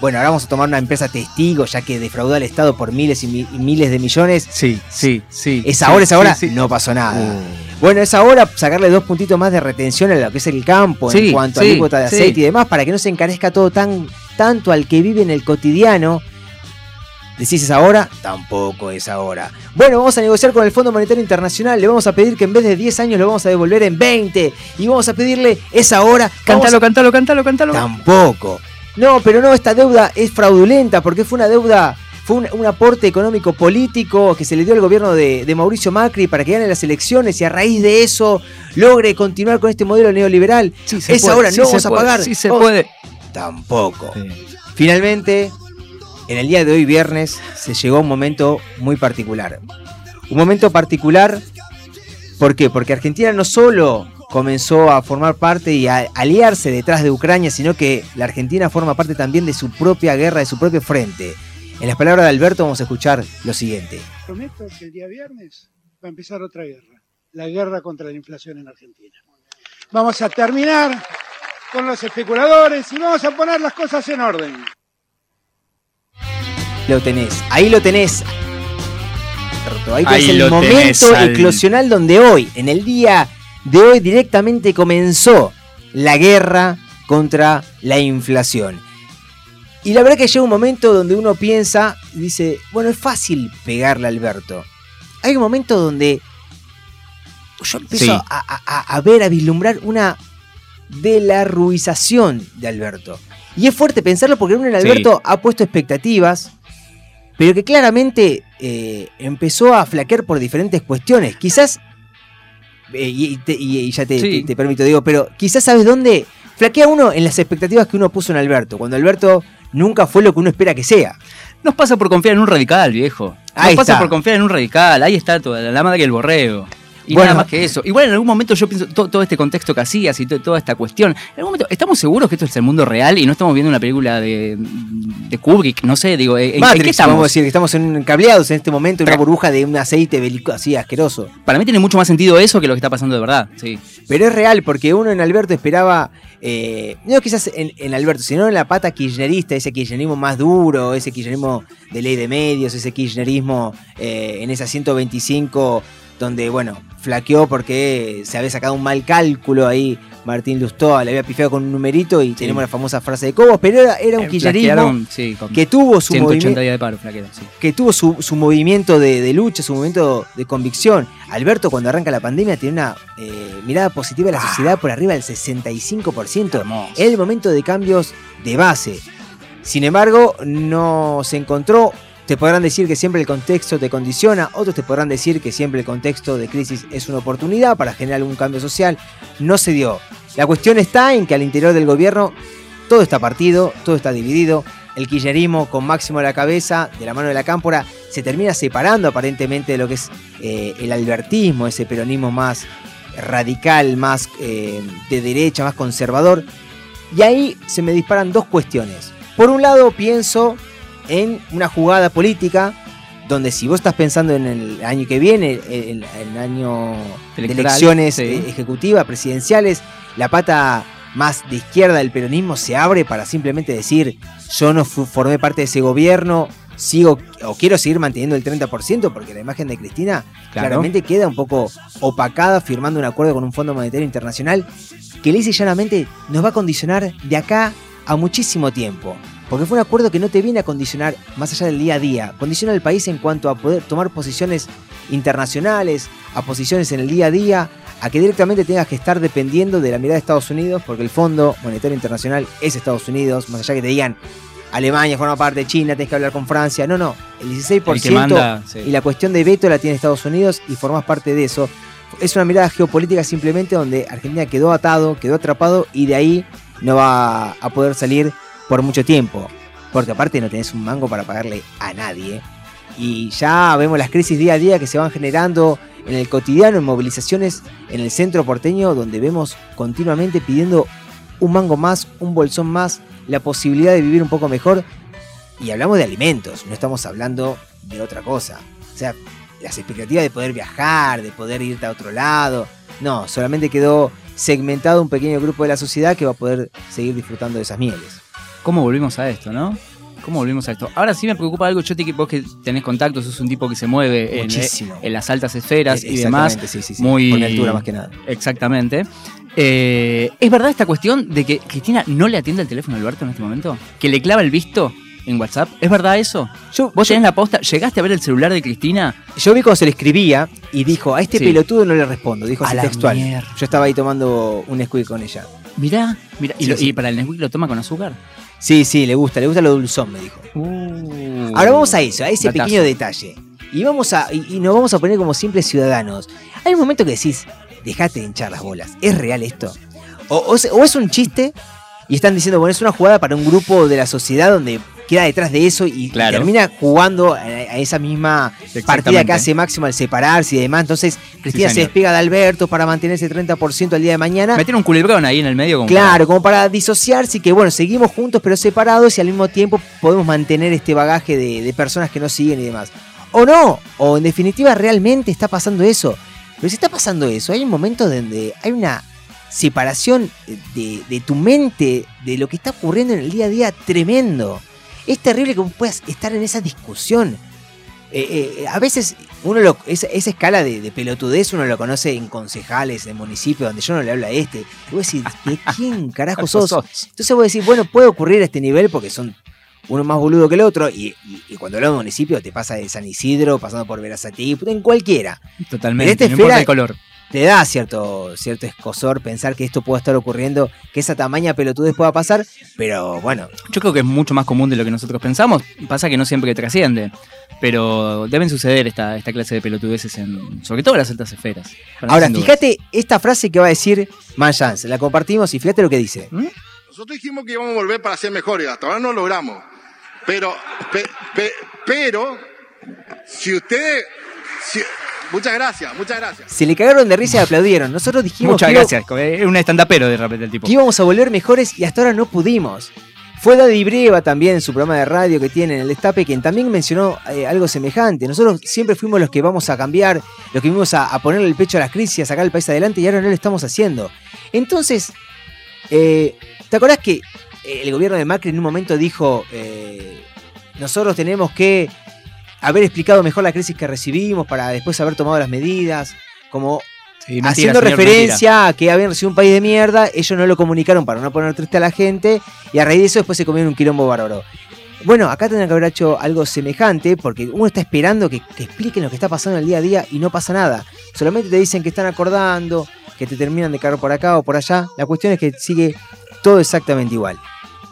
Bueno, ahora vamos a tomar una empresa testigo, ya que defraudó al Estado por miles y, mi- y miles de millones. Sí, sí, sí. Es sí, ahora, es ahora, sí, sí. no pasó nada. Uh. Bueno, es ahora sacarle dos puntitos más de retención a lo que es el campo en cuanto a alícuota de aceite y demás, para que no se encarezca todo tan tanto al que vive en el cotidiano. ¿Decís es ahora? Tampoco es ahora. Bueno, vamos a negociar con el Fondo Monetario Internacional. Le vamos a pedir que en vez de 10 años lo vamos a devolver en 20. Y vamos a pedirle, es ahora. Cántalo, cántalo, cántalo, cántalo. Tampoco. No, pero no, esta deuda es fraudulenta porque fue una deuda, fue un, un aporte económico político que se le dio al gobierno de, de Mauricio Macri para que gane las elecciones y a raíz de eso logre continuar con este modelo neoliberal. Sí, se es puede, ahora, sí no se vamos a puede, pagar. Sí, se Vamos- puede. Tampoco. Finalmente, en el día de hoy, viernes, se llegó a un momento muy particular. Un momento particular, ¿por qué? Porque Argentina no solo comenzó a formar parte y a aliarse detrás de Ucrania, sino que la Argentina forma parte también de su propia guerra, de su propio frente. En las palabras de Alberto vamos a escuchar lo siguiente. Prometo que el día viernes va a empezar otra guerra, la guerra contra la inflación en Argentina. Vamos a terminar con los especuladores y vamos a poner las cosas en orden. Lo tenés, ahí lo tenés. Ahí, Ahí tenés lo el tenés momento al- eclosional donde hoy, en el día de hoy, directamente comenzó la guerra contra la inflación. Y la verdad que llega un momento donde uno piensa y dice, bueno, es fácil pegarle a Alberto. Hay un momento donde yo empiezo Sí. a, a- a- a ver, a vislumbrar una de la ruización de Alberto. Y es fuerte pensarlo porque uno en Sí. Alberto ha puesto expectativas, pero que claramente eh, empezó a flaquear por diferentes cuestiones. Quizás, y, te- y- ya te, Sí. te- te permito, digo, pero quizás sabes dónde flaquea uno en las expectativas que uno puso en Alberto, cuando Alberto nunca fue lo que uno espera que sea. Nos pasa por confiar en un radical, viejo. Nos Ahí pasa está. por confiar en un radical. Ahí está toda la madre que el borrego. Y Bueno. nada más que eso. Igual en algún momento yo pienso to- todo, este contexto que hacías y to- toda esta cuestión. En algún momento, ¿estamos seguros que esto es el mundo real y no estamos viendo una película de, de Kubrick? No sé, digo, ¿en, en Matrix, qué estamos? podemos decir que estamos en cableados en este momento en una burbuja de un aceite así asqueroso. Para mí tiene mucho más sentido eso que lo que está pasando de verdad. Sí. Pero es real, porque uno en Alberto esperaba, eh, no quizás en, en Alberto, sino en la pata kirchnerista, ese kirchnerismo más duro, ese kirchnerismo de ley de medios, ese kirchnerismo eh, en esa 125, donde, bueno, flaqueó porque se había sacado un mal cálculo ahí. Martín Lustó le había pifiado con un numerito y tenemos la famosa frase de Cobos, pero era, era un Eh, kirchnerismo flaquearon, sí, que tuvo su 180 movimiento de paro, flaquearon, sí. que tuvo su, su movimiento de, de lucha, su movimiento de convicción. Alberto, cuando arranca la pandemia, tiene una eh, mirada positiva de la sociedad por arriba del 65%. Hermoso. Es el momento de cambios de base. Sin embargo, no se encontró. Te podrán decir que siempre el contexto te condiciona, otros te podrán decir que siempre el contexto de crisis es una oportunidad para generar algún cambio social. No se dio. La cuestión está en que al interior del gobierno todo está partido, todo está dividido. El kirchnerismo con Máximo a la cabeza, de la mano de la cámpora, se termina separando aparentemente de lo que es eh, el albertismo, ese peronismo más radical, más eh, de derecha, más conservador. Y ahí se me disparan dos cuestiones. Por un lado pienso en una jugada política donde si vos estás pensando en el año que viene, el, el año de elecciones sí. eh, ejecutivas, presidenciales, la pata más de izquierda del peronismo se abre para simplemente decir yo no formé parte de ese gobierno, sigo o quiero seguir manteniendo el 30% porque la imagen de Cristina Claro. claramente queda un poco opacada firmando un acuerdo con un Fondo Monetario Internacional que lisa y llanamente nos va a condicionar de acá a muchísimo tiempo. Porque fue un acuerdo que no te viene a condicionar más allá del día a día. Condiciona al país en cuanto a poder tomar posiciones internacionales, a posiciones en el día a día, a que directamente tengas que estar dependiendo de la mirada de Estados Unidos, porque el Fondo Monetario Internacional es Estados Unidos, más allá que te digan Alemania forma parte de China, tenés que hablar con Francia. No, no. El 16% El que manda, sí. y la cuestión de veto la tiene Estados Unidos y formás parte de eso. Es una mirada geopolítica simplemente donde Argentina quedó atado, quedó atrapado y de ahí no va a poder salir por mucho tiempo. Porque aparte no tenés un mango para pagarle a nadie. Y ya vemos las crisis día a día que se van generando en el cotidiano, en movilizaciones en el centro porteño, donde vemos continuamente pidiendo un mango más, un bolsón más, la posibilidad de vivir un poco mejor. Y hablamos de alimentos, no estamos hablando de otra cosa. O sea, las expectativas de poder viajar, de poder irte a otro lado. No, solamente quedó segmentado un pequeño grupo de la sociedad que va a poder seguir disfrutando de esas mieles. ¿Cómo volvimos a esto, no? ¿Cómo volvimos a esto? Ahora sí me preocupa algo, yo te vos que tenés contactos, sos un tipo que se mueve en, en las altas esferas y demás. sí, sí, sí. Muy mi altura más que nada. Exactamente. Eh, ¿Es verdad esta cuestión de que Cristina no le atiende el teléfono a Alberto en este momento? ¿Que le clava el visto en WhatsApp? ¿Es verdad eso? Yo, ¿Vos yo- tenés la posta? ¿Llegaste a ver el celular de Cristina? yo vi cuando se le escribía y dijo, a este Sí. pelotudo no le respondo, dijo A así la textual. mierda. Yo estaba ahí tomando un squeak con ella. Mirá, mirá. ¿Y, Sí, lo- sí. y para el Nesquik lo toma con azúcar? Sí, sí, le gusta, le gusta lo dulzón, me dijo. Uh. Ahora vamos a eso, a ese Datazo. pequeño detalle. Y vamos a. Y, y nos vamos a poner como simples ciudadanos. Hay un momento que decís, dejate de hinchar las bolas. ¿Es real esto? O, o es un chiste y están diciendo, bueno, es una jugada para un grupo de la sociedad donde queda detrás de eso y, termina jugando a, a esa misma partida que hace Máximo al separarse y demás. Entonces, Cristina se despega de Alberto para mantener ese 30% al día de mañana. Meter un culebrón ahí en el medio como Claro, como para disociarse y que, bueno, seguimos juntos pero separados y al mismo tiempo podemos mantener este bagaje de, de personas que nos siguen y demás. O no, o en definitiva realmente está pasando eso. Pero si está pasando eso, hay un momento donde hay una separación de, de tu mente de lo que está ocurriendo en el día a día tremendo. Es terrible que puedas estar en esa discusión. Eh, eh, a veces uno lo, esa, esa escala de, de pelotudez uno lo conoce en concejales, en municipios donde yo no le hablo a este. Y vos decís, ¿de quién carajo sos? Entonces vos decís, bueno, puede ocurrir a este nivel porque son uno más boludo que el otro. Y, y- y cuando hablamos de municipio te pasa de San Isidro, pasando por Verazatí, en cualquiera. Totalmente. En esta no importa esfera- el color. Te da cierto, cierto escosor pensar que esto pueda estar ocurriendo, que esa tamaña pelotudez pueda pasar, pero bueno, Yo creo que es mucho más común de lo que nosotros pensamos. Pasa que no siempre trasciende. Pero deben suceder esta, esta clase de pelotudeces en. Sobre todo en las altas esferas. Ahora, fíjate esta frase que va a decir Manjans, la compartimos y fíjate lo que dice. Nosotros dijimos que íbamos a volver para ser mejores, hasta ahora no lo logramos. Pero, pe- pe- pero, si ustedes, si- muchas gracias, muchas gracias. Se le cagaron de risa y aplaudieron. Nosotros dijimos Muchas que, gracias. Es un estandapero de repente el tipo. que íbamos a volver mejores y hasta ahora no pudimos. Fue Daddy Breva también en su programa de radio que tiene en el Destape, quien también mencionó eh, algo semejante. Nosotros siempre fuimos los que vamos a cambiar, los que vimos a, a ponerle el pecho a las crisis, a sacar el país adelante y ahora no lo estamos haciendo. Entonces, eh, ¿te acordás que eh, el gobierno de Macri en un momento dijo, eh, nosotros tenemos que haber explicado mejor la crisis que recibimos para después haber tomado las medidas? Como Sí, mentira, haciendo señor, referencia a que habían recibido un país de mierda, ellos no lo comunicaron para no poner triste a la gente, y a raíz de eso después se comieron un quilombo bárbaro. Bueno, acá tendrían que haber hecho algo semejante, porque uno está esperando que, que expliquen lo que está pasando en el día a día y no pasa nada. Solamente te dicen que están acordando, que te terminan de cagar por acá o por allá. La cuestión es que sigue todo exactamente igual.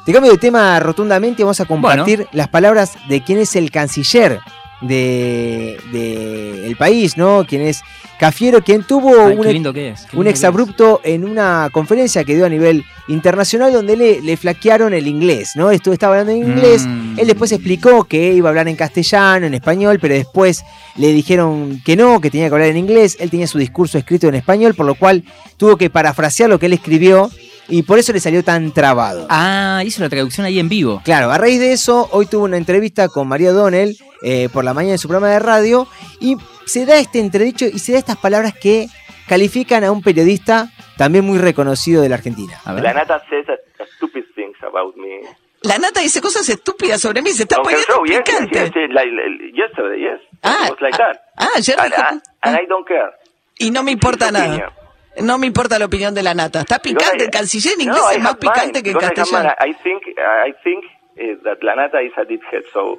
Te cambio de tema rotundamente, vamos a compartir las palabras de quién es el canciller de, de el país, ¿no? Quien es Cafiero, quien tuvo Ay, un, lindo que es. qué un es. exabrupto en una conferencia que dio a nivel internacional donde le, le flaquearon el inglés, ¿no? Esto estaba hablando en inglés. Mm. Él después explicó que iba a hablar en castellano, en español, pero después le dijeron que no, que tenía que hablar en inglés. Él tenía su discurso escrito en español, por lo cual tuvo que parafrasear lo que él escribió y por eso le salió tan trabado. Ah, hizo la traducción ahí en vivo. Claro, a raíz de eso, hoy tuvo una entrevista con María O'Donnell eh, por la mañana en su programa de radio y se da este entredicho y se da estas palabras que califican a un periodista también muy reconocido de la Argentina. A ver. La nata says a, a stupid things about me. La nata dice cosas estúpidas sobre mí, se está poniendo picante. yes, yes, like, like, yesterday, yes. Ah, ah, that. ah, ayer and, dijo- and, and I don't care. Y no me importa nada. No me importa la opinión de la nata. Está picante. I- El canciller en No, inglés I es más have mine, picante que en castellano. I think, I think uh, that la nata is a dickhead, so,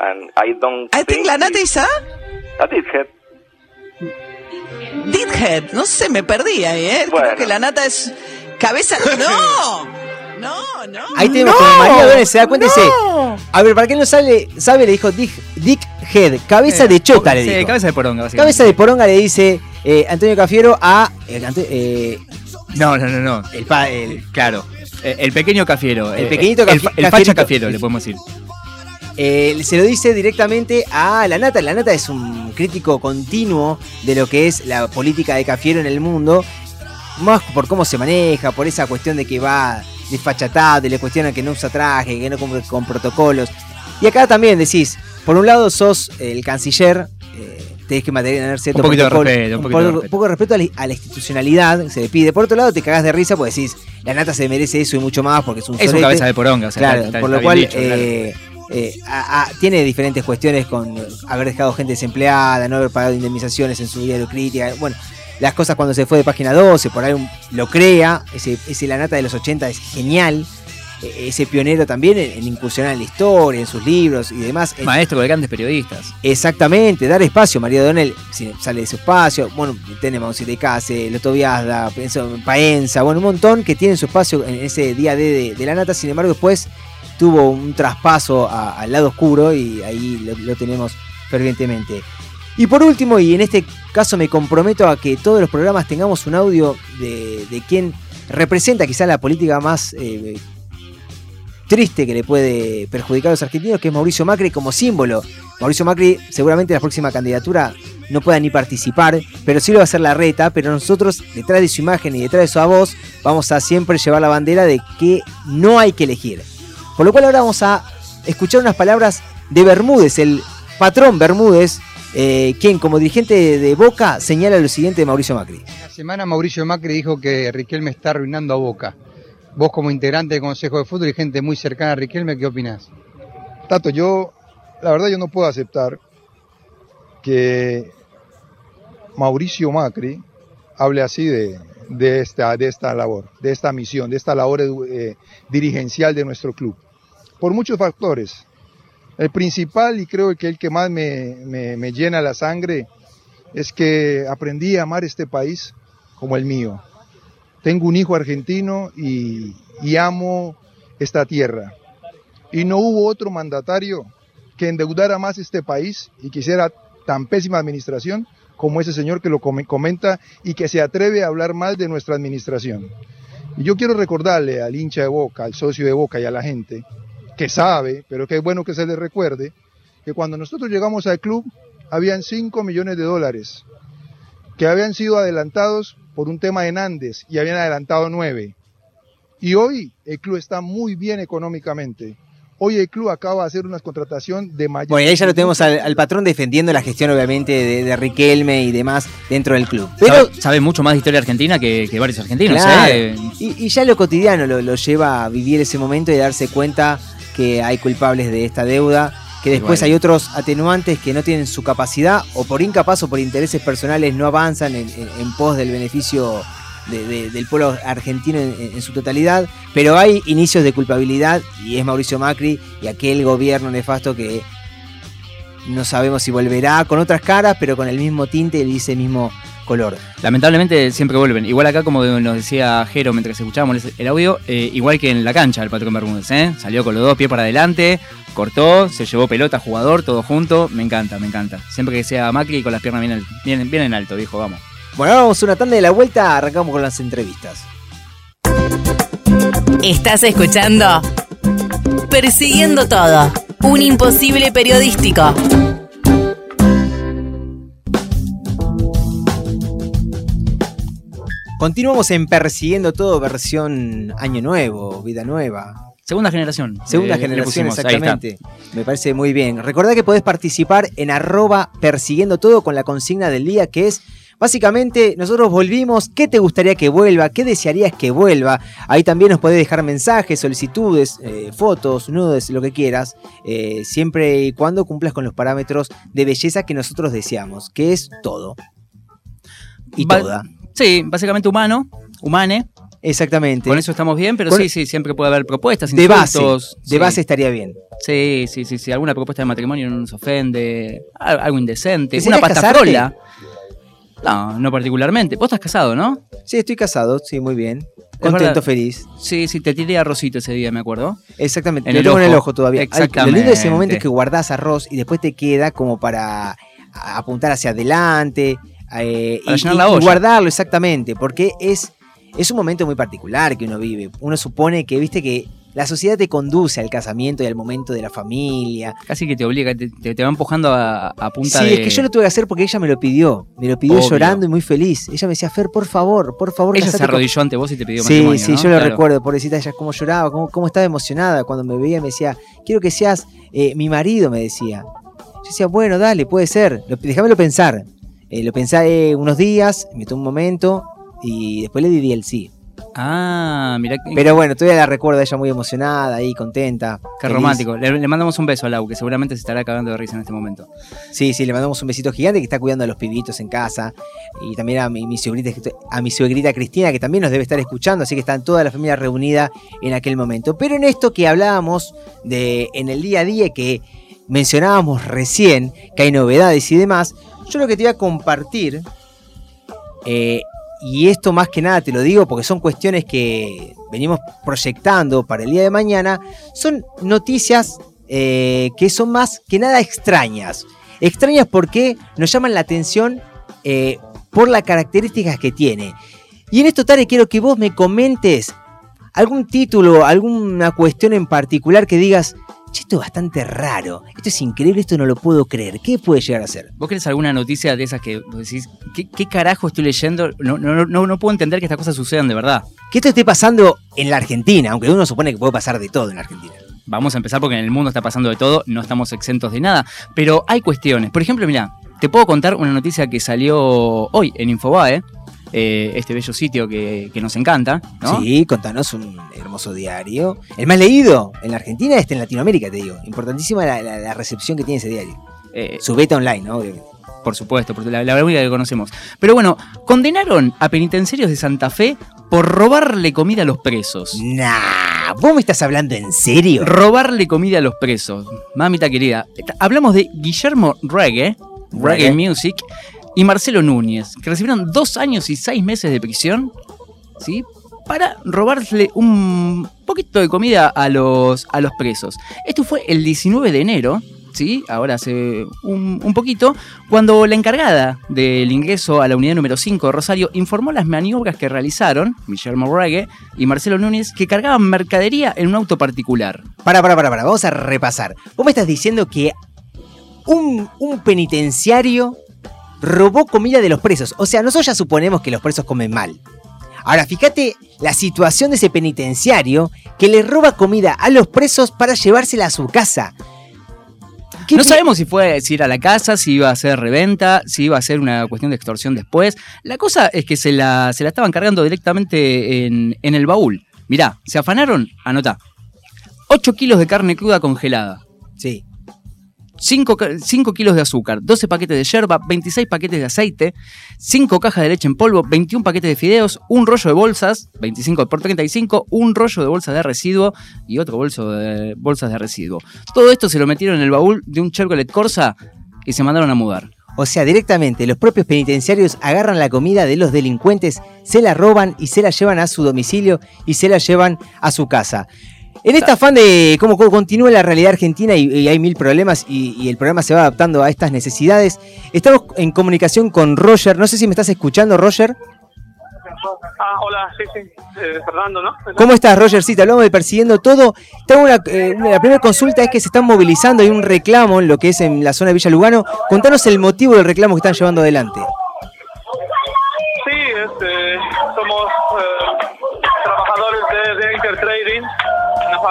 and I don't I think la nata is a a dickhead. dithead. No sé, me perdí ahí, ¿eh? Creo que la nata es cabeza... ¡No! No, no. Ahí tenemos como María O'Donnell se da cuenta y dice, a ver, para quien no sabe, sabe le dijo Dick, Dick Head, cabeza de chota le Sí, dijo. cabeza de poronga, básicamente. Cabeza de poronga le dice eh, Antonio Cafiero a eh, eh, No, no, no, no. el, pa- el- Claro. El pequeño cafiero. El pequeñito el, cafi- fa- el facha cafiero, le podemos decir. Eh, se lo dice directamente a La Nata. La Nata es un crítico continuo de lo que es la política de Cafiero en el mundo. Más por cómo se maneja, por esa cuestión de que va desfachatado, y le cuestionan que no usa traje, que no cumple con protocolos. Y acá también decís, por un lado sos el canciller, eh, tenés que mantener cierto Un poquito de respeto, un poquito poco, de respeto. poco de respeto a la, a la institucionalidad, se le pide. Por otro lado, te cagás de risa porque decís, La nata se merece eso y mucho más porque es un Es un sorete. cabeza de poronga, o sea, Claro, está- está- por lo cual claro. eh, eh, a- a- tiene diferentes cuestiones con haber dejado gente desempleada, no haber pagado indemnizaciones en su diario crítica. Bueno, las cosas cuando se fue de página 12, por ahí un- lo crea. Ese, ese La Nata de los 80 es genial. E- Ese pionero también en, en incursionar en la historia, en sus libros y demás. Es- Maestro de grandes periodistas. Exactamente, dar espacio. María Donel sale de su espacio. Bueno, tenemos de Case, Loto Viazda, Paenza, bueno, un montón que tienen su espacio en ese día D de, de la nata. Sin embargo, después tuvo un traspaso a- al lado oscuro y ahí lo, lo tenemos fervientemente. Y por último, y en este caso me comprometo a que todos los programas tengamos un audio de, de quien representa quizá la política más eh, triste que le puede perjudicar a los argentinos, que es Mauricio Macri como símbolo. Mauricio Macri seguramente en la próxima candidatura no pueda ni participar, pero sí lo va a hacer la reta, pero nosotros detrás de su imagen y detrás de su voz vamos a siempre llevar la bandera de que no hay que elegir. Por lo cual ahora vamos a escuchar unas palabras de Bermúdez, el patrón Bermúdez, eh, quien como dirigente de, Boca señala lo siguiente de Mauricio Macri. La semana Mauricio Macri dijo que Riquelme está arruinando a Boca. Vos como integrante del Consejo de Fútbol y gente muy cercana a Riquelme, ¿qué opinás? Tato, yo, la verdad yo no puedo aceptar que Mauricio Macri hable así de, de esta, de esta labor, de esta misión, de esta labor eh, dirigencial de nuestro club. Por muchos factores. El principal, y creo que el que más me, me- me llena la sangre, es que aprendí a amar este país como el mío. Tengo un hijo argentino y, amo esta tierra. Y no hubo otro mandatario que endeudara más este país y que hiciera tan pésima administración como ese señor que lo come- comenta y que se atreve a hablar mal de nuestra administración. Y yo quiero recordarle al hincha de Boca, al socio de Boca y a la gente que sabe, pero que es bueno que se le recuerde, que cuando nosotros llegamos al club habían 5 millones de dólares que habían sido adelantados por un tema de Nández y habían adelantado 9. Y hoy el club está muy bien económicamente. Hoy el club acaba de hacer una contratación de mayor. Bueno, y ahí ya lo tenemos al, al patrón defendiendo la gestión, obviamente, de, de Riquelme y demás dentro del club. Pero sabe, sabe mucho más de historia argentina que, que varios argentinos. Claro. ¿eh? Y, y ya lo cotidiano lo, lo lleva a vivir ese momento y darse cuenta que hay culpables de esta deuda, que después Igual. hay otros atenuantes que no tienen su capacidad o por incapaz o por intereses personales no avanzan en, en- en pos del beneficio de- de- del pueblo argentino en, en su totalidad, pero hay inicios de culpabilidad y es Mauricio Macri y aquel gobierno nefasto que no sabemos si volverá con otras caras, pero con el mismo tinte y ese mismo color. Lamentablemente siempre vuelven. Igual acá, como nos decía Jero mientras escuchábamos el audio, eh, igual que en la cancha el patrón Bermúdez, ¿eh? Salió con los dos pies para adelante, cortó, se llevó pelota, jugador, todo junto. Me encanta, me encanta. Siempre que sea Macri con las piernas bien, al- bien, bien en alto, viejo, vamos. Bueno, ahora vamos a una tanda de la vuelta, arrancamos con las entrevistas. Estás escuchando Persiguiendo Todo, un imposible periodístico. Continuamos en Persiguiendo Todo, versión Año Nuevo, Vida Nueva. Segunda generación. Segunda eh, generación, pusimos, exactamente. Me parece muy bien. Recordá que podés participar en arroba persiguiendo todo con la consigna del día que es, básicamente, nosotros volvimos, ¿qué te gustaría que vuelva? ¿Qué desearías que vuelva? Ahí también nos podés dejar mensajes, solicitudes, eh, fotos, nudes, lo que quieras, eh, siempre y cuando cumplas con los parámetros de belleza que nosotros deseamos, que es todo. Y Va- toda. Sí, básicamente humano, humane. Exactamente. Con eso estamos bien, pero Con- sí, sí, siempre puede haber propuestas, de base, de base estaría bien. Sí, sí, sí, sí. Alguna propuesta de matrimonio no nos ofende. al- Algo indecente. ¿Desearías Una frola. No, no particularmente. Vos estás casado, ¿no? Sí, estoy casado, sí, muy bien. Contento, feliz. Sí, sí, te tiré arrocito ese día, me acuerdo. Exactamente, En lo el tengo en el ojo. ojo todavía. Ay, lo Exactamente. lindo de ese momento es que guardás arroz y después te queda como para apuntar hacia adelante eh, Para y, llenar y- la y olla. guardarlo exactamente, porque es, es un momento muy particular que uno vive. Uno supone que, viste, que la sociedad te conduce al casamiento y al momento de la familia. Casi que te obliga, te, te- te va empujando a, a punta Sí, de. es que yo lo tuve que hacer porque ella me lo pidió. Me lo pidió Obvio. llorando y muy feliz. Ella me decía, Fer, por favor, por favor, Ella se con- arrodilló ante vos y te pidió Sí, matrimonio. sí, ¿no? yo lo recuerdo, pobrecita, ella cómo lloraba, cómo, cómo estaba emocionada cuando me veía, me decía, quiero que seas eh, mi marido, me decía. Yo decía, bueno, dale, puede ser, Lo- déjamelo pensar. Eh, lo pensé unos días, me tomó un momento y después le di el sí. Ah, mira Pero bueno, todavía la recuerdo a ella muy emocionada ahí, contenta. qué feliz. romántico. Le, le mandamos un beso a Lau, que seguramente se estará cagando de risa en este momento. Sí, sí, le mandamos un besito gigante que está cuidando a los pibitos en casa. Y también a mi, mi suegrita, a mi suegrita Cristina, que también nos debe estar escuchando, así que están toda la familia reunida en aquel momento. Pero en esto que hablábamos de en el día a día, que mencionábamos recién, que hay novedades y demás, yo lo que te voy a compartir, eh, y esto más que nada te lo digo porque son cuestiones que venimos proyectando para el día de mañana, son noticias eh, que son más que nada extrañas. Extrañas porque nos llaman la atención eh, por las características que tiene. Y en esto, Tare, quiero que vos me comentes algún título, alguna cuestión en particular que digas, "Che, esto es bastante raro, esto es increíble, esto no lo puedo creer. ¿Qué puede llegar a ser? ¿Vos querés alguna noticia de esas que vos decís, ¿qué, qué carajo estoy leyendo? No, no, no, no puedo entender que estas cosas sucedan de verdad. Que esto esté pasando en la Argentina, aunque uno supone que puede pasar de todo en la Argentina. Vamos a empezar porque en el mundo está pasando de todo, no estamos exentos de nada, pero hay cuestiones. Por ejemplo, mira, te puedo contar una noticia que salió hoy en Infobae, eh, este bello sitio que, que nos encanta, ¿no? Sí, contanos un hermoso diario. El más leído en la Argentina, este en Latinoamérica, te digo. Importantísima la, la- la recepción que tiene ese diario. Eh, Su beta online, ¿no? Obviamente. por supuesto, por la, la única que conocemos. Pero bueno, condenaron a penitenciarios de Santa Fe por robarle comida a los presos. Nah, ¿vos me estás hablando en serio? Robarle comida a los presos. Mamita querida. Hablamos de Guillermo Reggae, Reggae Reggae. Music, y Marcelo Núñez, que recibieron dos años y seis meses de prisión, ¿sí? Para robarle un poquito de comida a los, a los presos. Esto fue el 19 de enero, ¿sí? Ahora hace un, poquito, cuando la encargada del ingreso a la unidad número 5 de Rosario informó las maniobras que realizaron, Guillermo Reggae y Marcelo Núñez, que cargaban mercadería en un auto particular. Para, para, para, para, vamos a repasar. Vos me estás diciendo que un, un penitenciario robó comida de los presos. O sea, nosotros ya suponemos que los presos comen mal. Ahora, fíjate la situación de ese penitenciario que le roba comida a los presos para llevársela a su casa. ¿Qué No sabemos si fue si ir a la casa, si iba a ser reventa, si iba a ser una cuestión de extorsión después. La cosa es que se la, se la estaban cargando directamente en, en el baúl. Mirá, se afanaron, anotá. 8 kilos de carne cruda congelada. Sí. 5, kilos de azúcar, 12 paquetes de yerba, 26 paquetes de aceite, 5 cajas de leche en polvo, 21 paquetes de fideos, un rollo de bolsas, 25 por 35, un rollo de bolsas de residuo y otro bolso de bolsas de residuo. Todo esto se lo metieron en el baúl de un Chevrolet Corsa y se mandaron a mudar. O sea, directamente los propios penitenciarios agarran la comida de los delincuentes, se la roban y se la llevan a su domicilio y se la llevan a su casa. En este afán de cómo, cómo continúa la realidad argentina y, y hay mil problemas y, y el programa se va adaptando a estas necesidades, estamos en comunicación con Roger. No sé si me estás escuchando, Roger. Ah, hola, sí, sí, eh, Fernando, ¿no? ¿Cómo estás, Roger? Sí, te hablamos de Persiguiendo Todo. Tengo una, eh, una- la primera consulta es que se están movilizando, hay un reclamo en lo que es en la zona de Villa Lugano. Contanos el motivo del reclamo que están llevando adelante.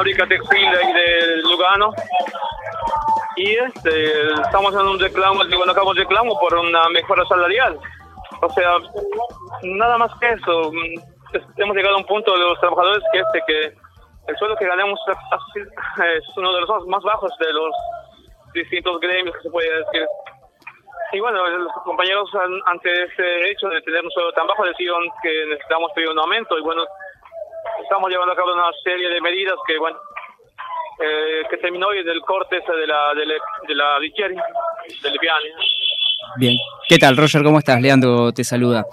Fábrica textil ahí de Lugano. Y este, estamos en un reclamo, digo, no acabamos reclamo por una mejora salarial. O sea, nada más que eso. mm, Hemos llegado a un punto de los trabajadores que este que el sueldo que ganamos es- uno de los más- bajos de los distintos gremios que se puede decir. Y bueno, los compañeros an- ante ese hecho de tener un sueldo tan bajo decidieron que necesitamos pedir un aumento y bueno, estamos llevando a cabo una serie de medidas que bueno, eh, que terminó hoy en el corte ese de la de, la- de la del Viani. Bien. ¿Qué tal, Roger? ¿Cómo estás? Leandro te saluda.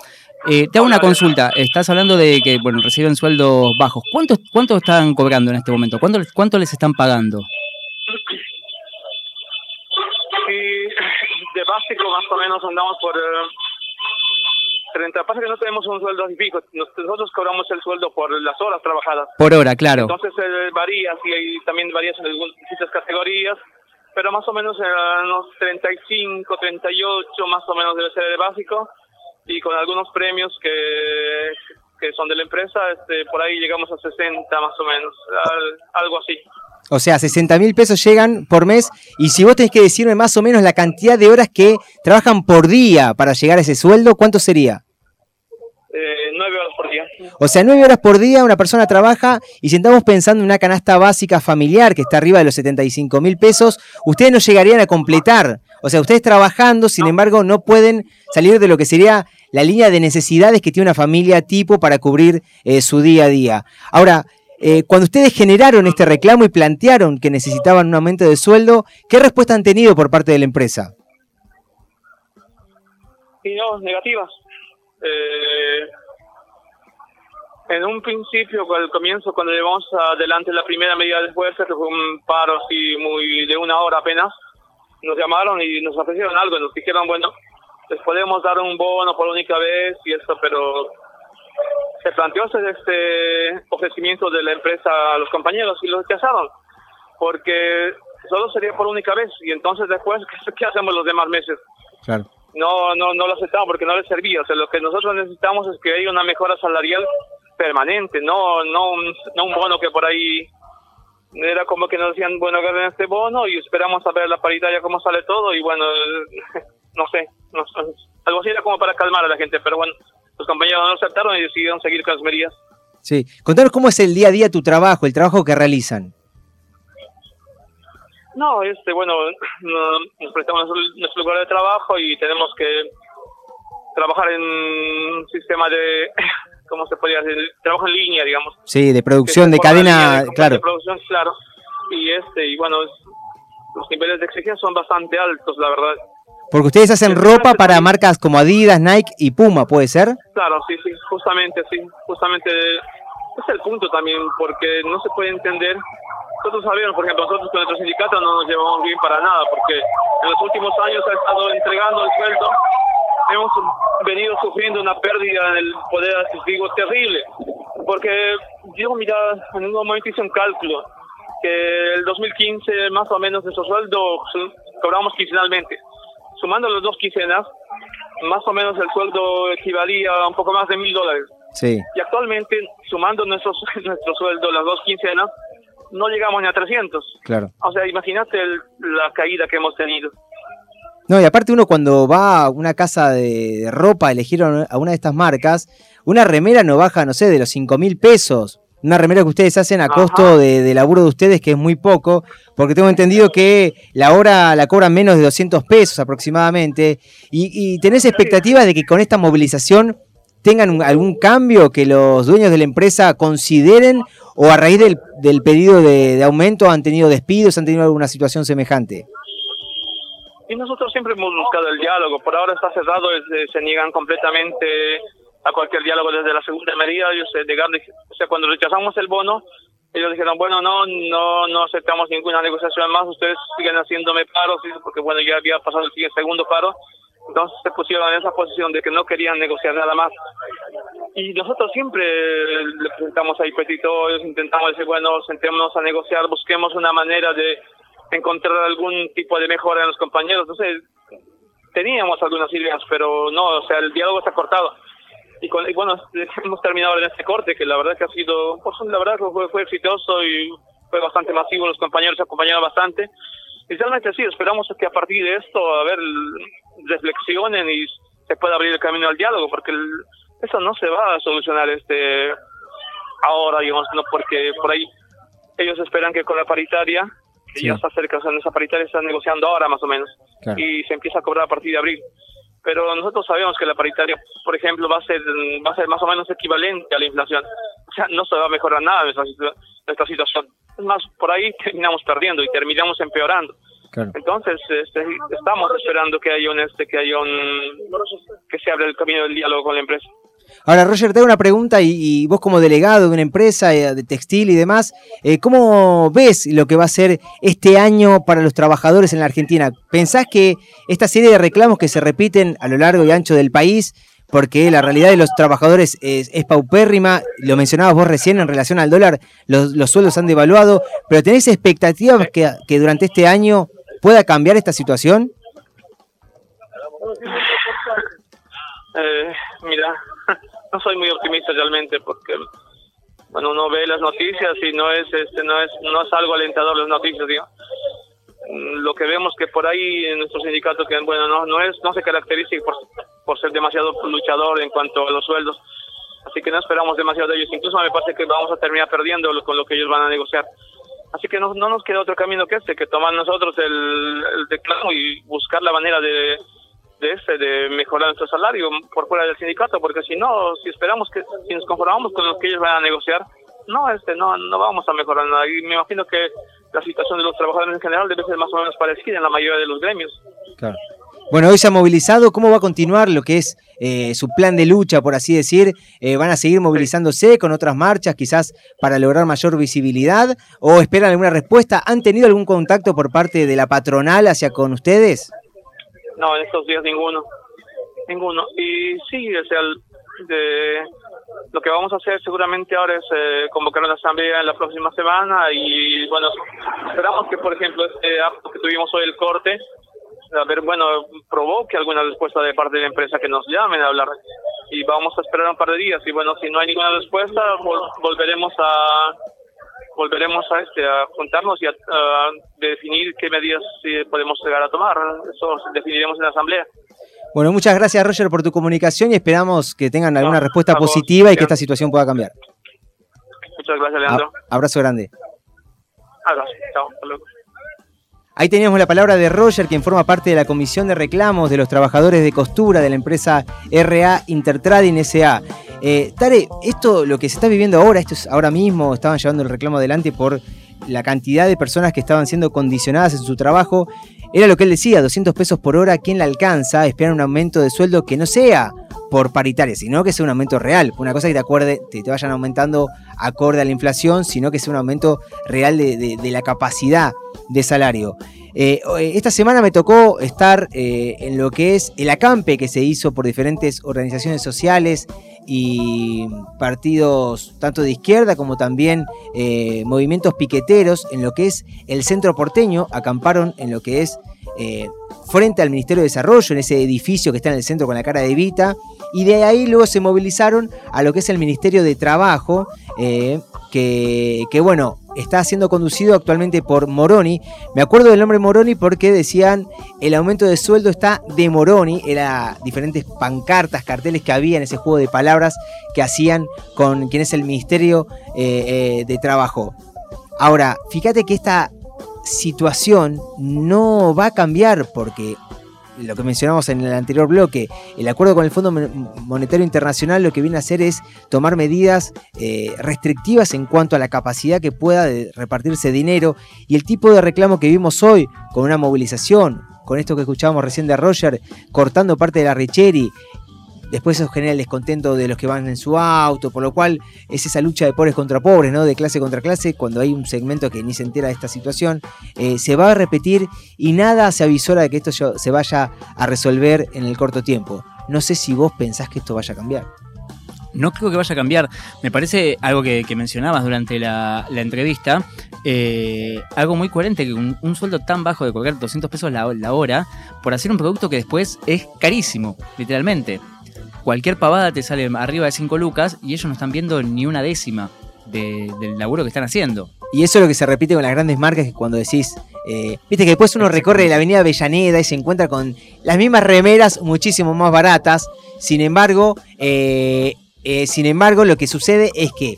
Eh, te hago una consulta. Estás hablando de que, bueno, reciben sueldos bajos. ¿Cuánto, cuánto están cobrando en este momento? ¿Cuánto, les- cuánto les están pagando? Y de básico más o menos andamos por eh, 30. Pasa que no tenemos un sueldo fijo. Nos- Nosotros cobramos el sueldo por las horas trabajadas. Por hora, claro. Entonces eh, varía, sí, hay también varías en algunas distintas categorías, pero más o menos eh, unos 35, 38 más o menos debe ser de básico y con algunos premios que, que son de la empresa, este, por ahí llegamos a 60 más o menos, al- algo así. O sea, 60 mil pesos llegan por mes. Y si vos tenés que decirme más o menos la cantidad de horas que trabajan por día para llegar a ese sueldo, ¿cuánto sería? Eh, nueve horas por día. O sea, nueve horas por día una persona trabaja y si estamos pensando en una canasta básica familiar que está arriba de los 75 mil pesos, ustedes no llegarían a completar. O sea, ustedes trabajando, sin embargo, no pueden salir de lo que sería la línea de necesidades que tiene una familia tipo para cubrir eh, su día a día. Ahora, eh, cuando ustedes generaron este reclamo y plantearon que necesitaban un aumento de sueldo, ¿qué respuesta han tenido por parte de la empresa? Y no, negativas. Eh, en un principio, al comienzo, cuando llevamos adelante la primera medida después, que fue un paro así muy de una hora apenas, nos llamaron y nos ofrecieron algo, nos dijeron, bueno, les podemos dar un bono por única vez y eso, pero se planteó este ofrecimiento de la empresa a los compañeros y lo rechazaron, porque solo sería por única vez y entonces después, ¿qué hacemos los demás meses? Claro no, no, no lo aceptamos porque no les servía. O sea, lo que nosotros necesitamos es que haya una mejora salarial permanente, no, no, un, no un bono que por ahí era como que nos decían, bueno, agarren este bono y esperamos a ver la paritaria cómo sale todo y bueno, no sé, no, algo así era como para calmar a la gente, pero bueno, los compañeros no aceptaron y decidieron seguir con las medidas. Sí, contanos cómo es el día a día tu trabajo, el trabajo que realizan. No, este, bueno, nos prestamos nuestro lugar de trabajo y tenemos que trabajar en un sistema de, ¿cómo se podría decir? Trabajo en línea, digamos. Sí, de producción, de cadena, claro. De producción, claro. Y este, y bueno, los niveles de exigencia son bastante altos, la verdad. Porque ustedes hacen ropa para marcas como Adidas, Nike y Puma, ¿puede ser? Claro, sí, sí, justamente, sí, justamente es el punto también, porque no se puede entender nosotros sabemos, por ejemplo, nosotros con nuestro sindicato no nos llevamos bien para nada, porque en los últimos años ha estado entregando el sueldo, hemos venido sufriendo una pérdida en el poder adquisitivo terrible, porque yo, mira, en un momento hice un cálculo, que el 2015 más o menos nuestro sueldo cobramos quincenalmente. Sumando las dos quincenas, más o menos el sueldo equivalía a un poco más de mil dólares. Sí. Y actualmente, sumando nuestro, nuestro sueldo, las dos quincenas, no llegamos ni a 300. Claro. O sea, imagínate la caída que hemos tenido. No, y aparte uno cuando va a una casa de, ropa a elegir a una de estas marcas, una remera no baja, no sé, de los 5 mil pesos. Una remera que ustedes hacen a costo de, laburo de ustedes, que es muy poco, porque tengo entendido que la hora la cobran menos de 200 pesos aproximadamente. Y, y tenés expectativas de que con esta movilización tengan algún cambio, que los dueños de la empresa consideren o a raíz del, del pedido de, aumento han tenido despidos, han tenido alguna situación semejante? Y nosotros siempre hemos buscado el diálogo. Por ahora está cerrado, se niegan completamente a cualquier diálogo desde la segunda medida. Ellos se negaron, o sea, cuando rechazamos el bono, ellos dijeron, bueno, no, no, no aceptamos ninguna negociación más, ustedes siguen haciéndome paros, porque bueno, ya había pasado el segundo paro, entonces se pusieron en esa posición de que no querían negociar nada más. Y nosotros siempre le presentamos ahí petitorios, intentamos decir, bueno, sentémonos a negociar, busquemos una manera de encontrar algún tipo de mejora en los compañeros. Entonces, teníamos algunas ideas, pero no, o sea, el diálogo está cortado. Y, bueno, hemos terminado en este corte, que la verdad que ha sido, pues la verdad que fue, fue exitoso y fue bastante masivo, los compañeros se acompañaron bastante. Y realmente sí, esperamos que a partir de esto, a ver, reflexionen y se pueda abrir el camino al diálogo, porque eso no se va a solucionar este ahora, digamos, no porque por ahí ellos esperan que con la paritaria, que ya está cerca, o sea, esa paritaria está negociando ahora más o menos, y se empieza a cobrar a partir de abril. Pero nosotros sabemos que la paritaria, por ejemplo, va a ser va a ser más o menos equivalente a la inflación. O sea, no se va a mejorar nada nuestra, nuestra situación. Es más, por ahí terminamos perdiendo y terminamos empeorando. Entonces, este, estamos esperando que haya un este, que haya un que se abra el camino del diálogo con la empresa. Ahora, Roger, te hago una pregunta y, vos como delegado de una empresa eh, de textil y demás, eh, ¿cómo ves lo que va a ser este año para los trabajadores en la Argentina? ¿Pensás que esta serie de reclamos que se repiten a lo largo y ancho del país, porque la realidad de los trabajadores es, paupérrima, lo mencionabas vos recién en relación al dólar, los, sueldos han devaluado, pero ¿tenés expectativas que, que durante este año pueda cambiar esta situación? Eh, mira, no soy muy optimista realmente porque bueno uno ve las noticias y no es este no es no es algo alentador las noticias digo mm, lo que vemos que por ahí en nuestro sindicato que bueno no no es no se caracteriza por, por ser demasiado luchador en cuanto a los sueldos Así que no esperamos demasiado de ellos. Incluso me parece que vamos a terminar perdiendo con lo que ellos van a negociar. Así que no, no nos queda otro camino que este, que tomar nosotros el, el declaro y buscar la manera de, de este, de mejorar nuestro salario por fuera del sindicato, porque si no, si esperamos que, si nos conformamos con lo que ellos van a negociar, no, este, no, no vamos a mejorar nada. Y me imagino que la situación de los trabajadores en general debe ser más o menos parecida en la mayoría de los gremios. Claro. Bueno, hoy se ha movilizado. ¿Cómo va a continuar lo que es eh, su plan de lucha, por así decir? Eh, ¿Van a seguir movilizándose con otras marchas, quizás para lograr mayor visibilidad? ¿O esperan alguna respuesta? ¿Han tenido algún contacto por parte de la patronal hacia con ustedes? No, en estos días ninguno. Ninguno. Y sí, o sea, de, lo que vamos a hacer seguramente ahora es eh, convocar una asamblea en la próxima semana y bueno, esperamos que por ejemplo este acto que tuvimos hoy el corte, a ver, bueno, provoque alguna respuesta de parte de la empresa que nos llamen a hablar. Y vamos a esperar un par de días y bueno, si no hay ninguna respuesta, vol- volveremos a volveremos a este a juntarnos y a, a definir qué medidas eh, podemos llegar a tomar. Eso definiremos en la asamblea. Bueno, muchas gracias Roger por tu comunicación y esperamos que tengan alguna No, respuesta positiva y que esta situación pueda cambiar. Muchas gracias, Leandro. A- abrazo grande. Abrazo. Chao. Hasta luego. Ahí teníamos la palabra de Roger, quien forma parte de la comisión de reclamos de los trabajadores de costura de la empresa RA Intertrading SA. Eh, Tare, esto, lo que se está viviendo ahora, esto es ahora mismo, estaban llevando el reclamo adelante por la cantidad de personas que estaban siendo condicionadas en su trabajo. Era lo que él decía, 200 pesos por hora, ¿quién la alcanza? Esperan un aumento de sueldo que no sea por paritaria, sino que sea un aumento real. Una cosa que te acuerde, te, vayan aumentando acorde a la inflación, sino que sea un aumento real de, la capacidad de salario. Eh, esta semana me tocó estar eh, en lo que es el acampe que se hizo por diferentes organizaciones sociales y partidos tanto de izquierda como también eh, movimientos piqueteros en lo que es el centro porteño, acamparon en lo que es eh, frente al Ministerio de Desarrollo, en ese edificio que está en el centro con la cara de Vita, y de ahí luego se movilizaron a lo que es el Ministerio de Trabajo, eh, que, que, bueno, está siendo conducido actualmente por Moroni. Me acuerdo del nombre Moroni porque decían el aumento de sueldo está de Moroni, era diferentes pancartas, carteles que había en ese juego de palabras que hacían con quien es el Ministerio eh, de Trabajo. Ahora, fíjate que esta situación no va a cambiar porque lo que mencionamos en el anterior bloque, el acuerdo con el Fondo Monetario Internacional lo que viene a hacer es tomar medidas eh, restrictivas en cuanto a la capacidad que pueda repartirse dinero y el tipo de reclamo que vimos hoy con una movilización, con esto que escuchábamos recién de Roger, cortando parte de la Richeri, después eso genera el descontento de los que van en su auto, por lo cual es esa lucha de pobres contra pobres, ¿no? De clase contra clase, cuando hay un segmento que ni se entera de esta situación, eh, se va a repetir y nada se avisora de que esto se vaya a resolver en el corto tiempo. No sé si vos pensás que esto vaya a cambiar. No creo que vaya a cambiar. Me parece algo que, mencionabas durante la, entrevista, eh, algo muy coherente, que un, sueldo tan bajo de colgar 200 pesos la hora, por hacer un producto que después es carísimo, literalmente cualquier pavada te sale arriba de 5 lucas y ellos no están viendo ni una décima de, del laburo que están haciendo. Y eso es lo que se repite con las grandes marcas que cuando decís, eh, viste que después uno recorre la avenida Avellaneda y se encuentra con las mismas remeras muchísimo más baratas. Sin embargo, eh, eh, sin embargo, lo que sucede es que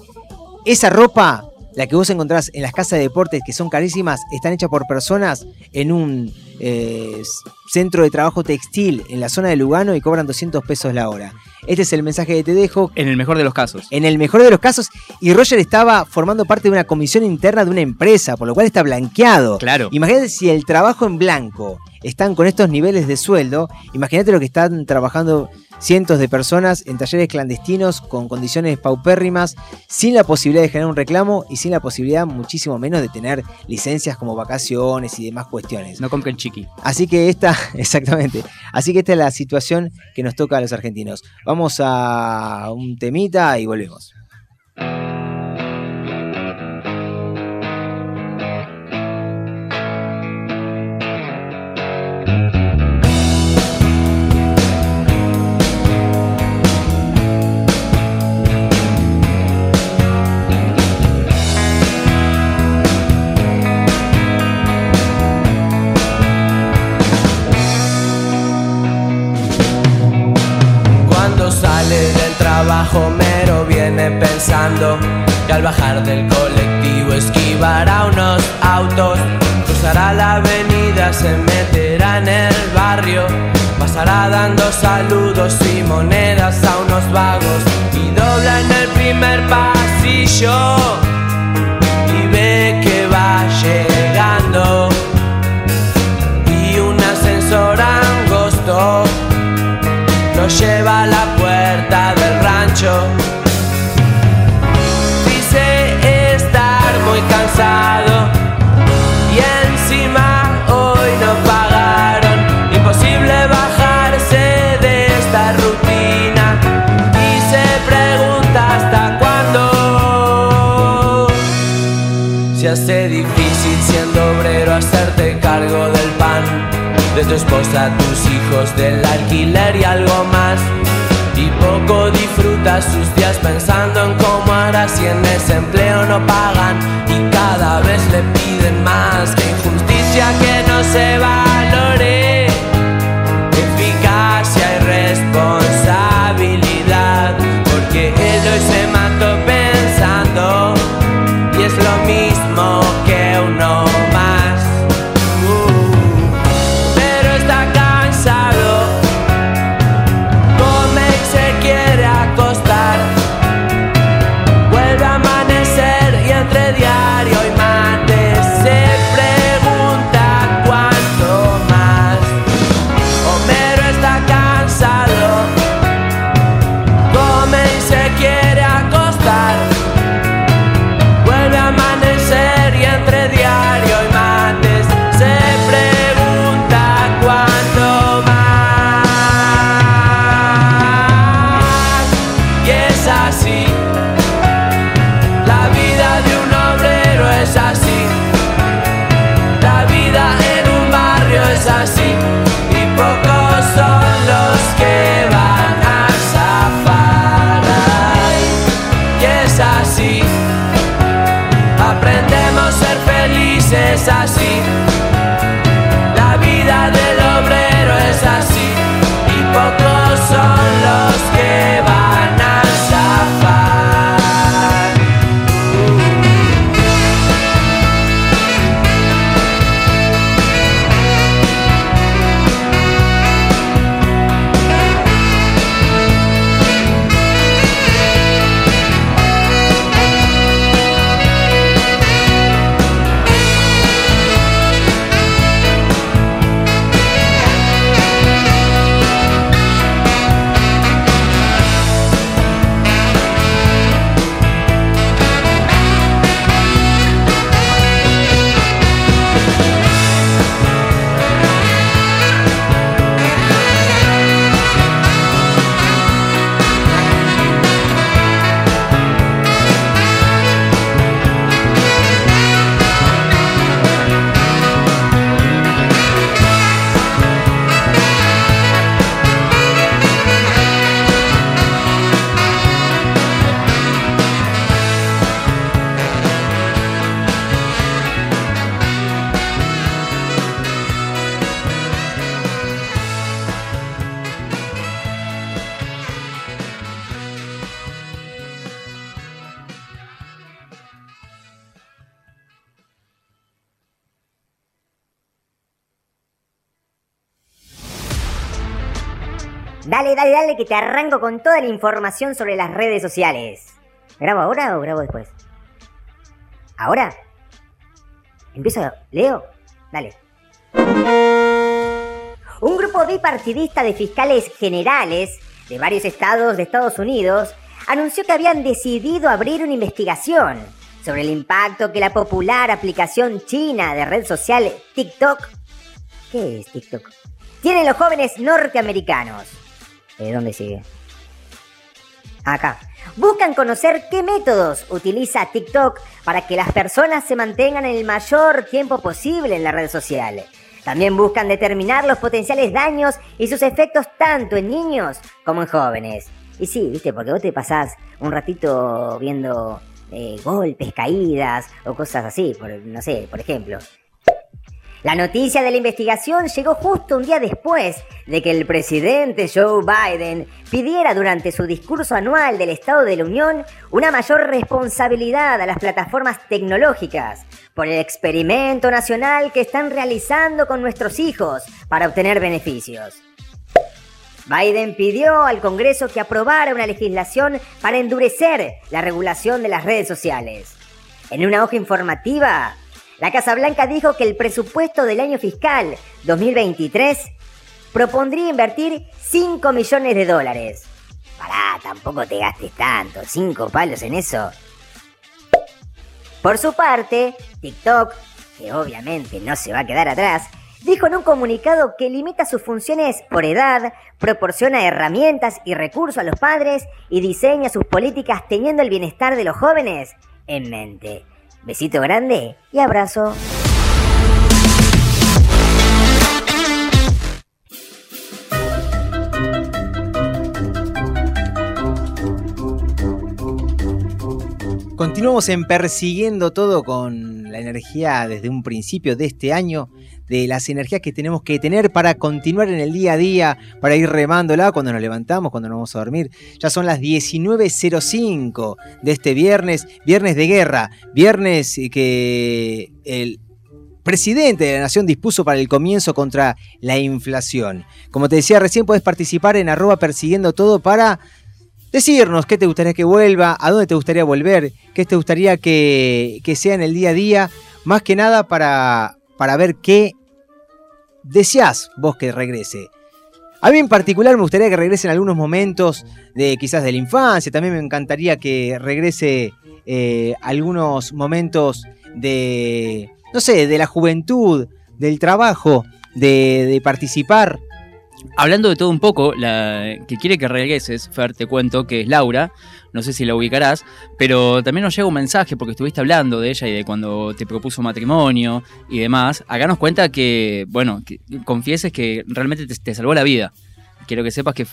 esa ropa, la que vos encontrás en las casas de deportes que son carísimas, están hechas por personas en un eh, centro de trabajo textil en la zona de Lugano y cobran 200 pesos la hora. Este es el mensaje que te dejo. En el mejor de los casos. En el mejor de los casos. Y Roger estaba formando parte de una comisión interna de una empresa, por lo cual está blanqueado. Claro. Imagínate si el trabajo en blanco están con estos niveles de sueldo. Imagínate lo que están trabajando cientos de personas en talleres clandestinos con condiciones paupérrimas, sin la posibilidad de generar un reclamo y sin la posibilidad muchísimo menos de tener licencias como vacaciones y demás cuestiones. No compren chiqui. Así que esta, exactamente, así que esta es la situación que nos toca a los argentinos. Vamos a un temita y volvemos. Cuando sale del trabajo mero pensando que al bajar del colectivo esquivará unos autos, cruzará la avenida, se meterá en el barrio, pasará dando saludos y monedas a unos vagos. Y dobla en el primer pasillo y ve que va llegando. Y un ascensor angosto lo lleva a la rancho. Dice estar muy cansado y encima hoy no pagaron. Imposible bajarse de esta rutina y se pregunta hasta cuándo. Se hace difícil siendo obrero hacerte cargo del pan de tu esposa, tus hijos, del alquiler y algo más. Disfrutas sus días pensando en cómo hará si en ese empleo no pagan y cada vez le piden más. Injusticia que no se valore, felices así. Arranco con toda la información sobre las redes sociales. ¿Grabo ahora o grabo después? ¿Ahora? ¿Empiezo? ¿Leo? Dale. Un grupo bipartidista de fiscales generales de varios estados de Estados Unidos anunció que habían decidido abrir una investigación sobre el impacto que la popular aplicación china de red social TikTok, ¿qué es TikTok? Tiene en los jóvenes norteamericanos. ¿De dónde sigue? Acá. Buscan conocer qué métodos utiliza TikTok para que las personas se mantengan el mayor tiempo posible en la red social. También buscan determinar los potenciales daños y sus efectos tanto en niños como en jóvenes. Y sí, viste, porque vos te pasás un ratito viendo eh, golpes, caídas o cosas así, por, no sé, por ejemplo. La noticia de la investigación llegó justo un día después de que el presidente Joe Biden pidiera durante su discurso anual del Estado de la Unión una mayor responsabilidad a las plataformas tecnológicas por el experimento nacional que están realizando con nuestros hijos para obtener beneficios. Biden pidió al Congreso que aprobara una legislación para endurecer la regulación de las redes sociales. En una hoja informativa, la Casa Blanca dijo que el presupuesto del año fiscal 2023 propondría invertir 5 millones de dólares. Pará, tampoco te gastes tanto, 5 palos en eso. Por su parte, TikTok, que obviamente no se va a quedar atrás, dijo en un comunicado que limita sus funciones por edad, proporciona herramientas y recursos a los padres y diseña sus políticas teniendo el bienestar de los jóvenes en mente. Besito grande y abrazo. Continuamos en persiguiendo todo con la energía desde un principio de este año, de las energías que tenemos que tener para continuar en el día a día, para ir remándola cuando nos levantamos, cuando nos vamos a dormir. Ya son las 19.05 de este viernes, viernes de guerra, viernes que el presidente de la Nación dispuso para el comienzo contra la inflación. Como te decía recién, puedes participar en arroba persiguiendo todo para decirnos qué te gustaría que vuelva, a dónde te gustaría volver, qué te gustaría que, sea en el día a día, más que nada para, para ver qué deseas vos que regrese. A mí en particular me gustaría que regresen algunos momentos de quizás de la infancia, también me encantaría que regrese eh, algunos momentos de, no sé, de la juventud, del trabajo, de, de participar Hablando de todo un poco, la que quiere que regreses, Fer, te cuento que es Laura, no sé si la ubicarás, pero también nos llega un mensaje porque estuviste hablando de ella y de cuando te propuso matrimonio y demás. Acá nos cuenta que, bueno, que confieses que realmente te, salvó la vida. Quiero que sepas que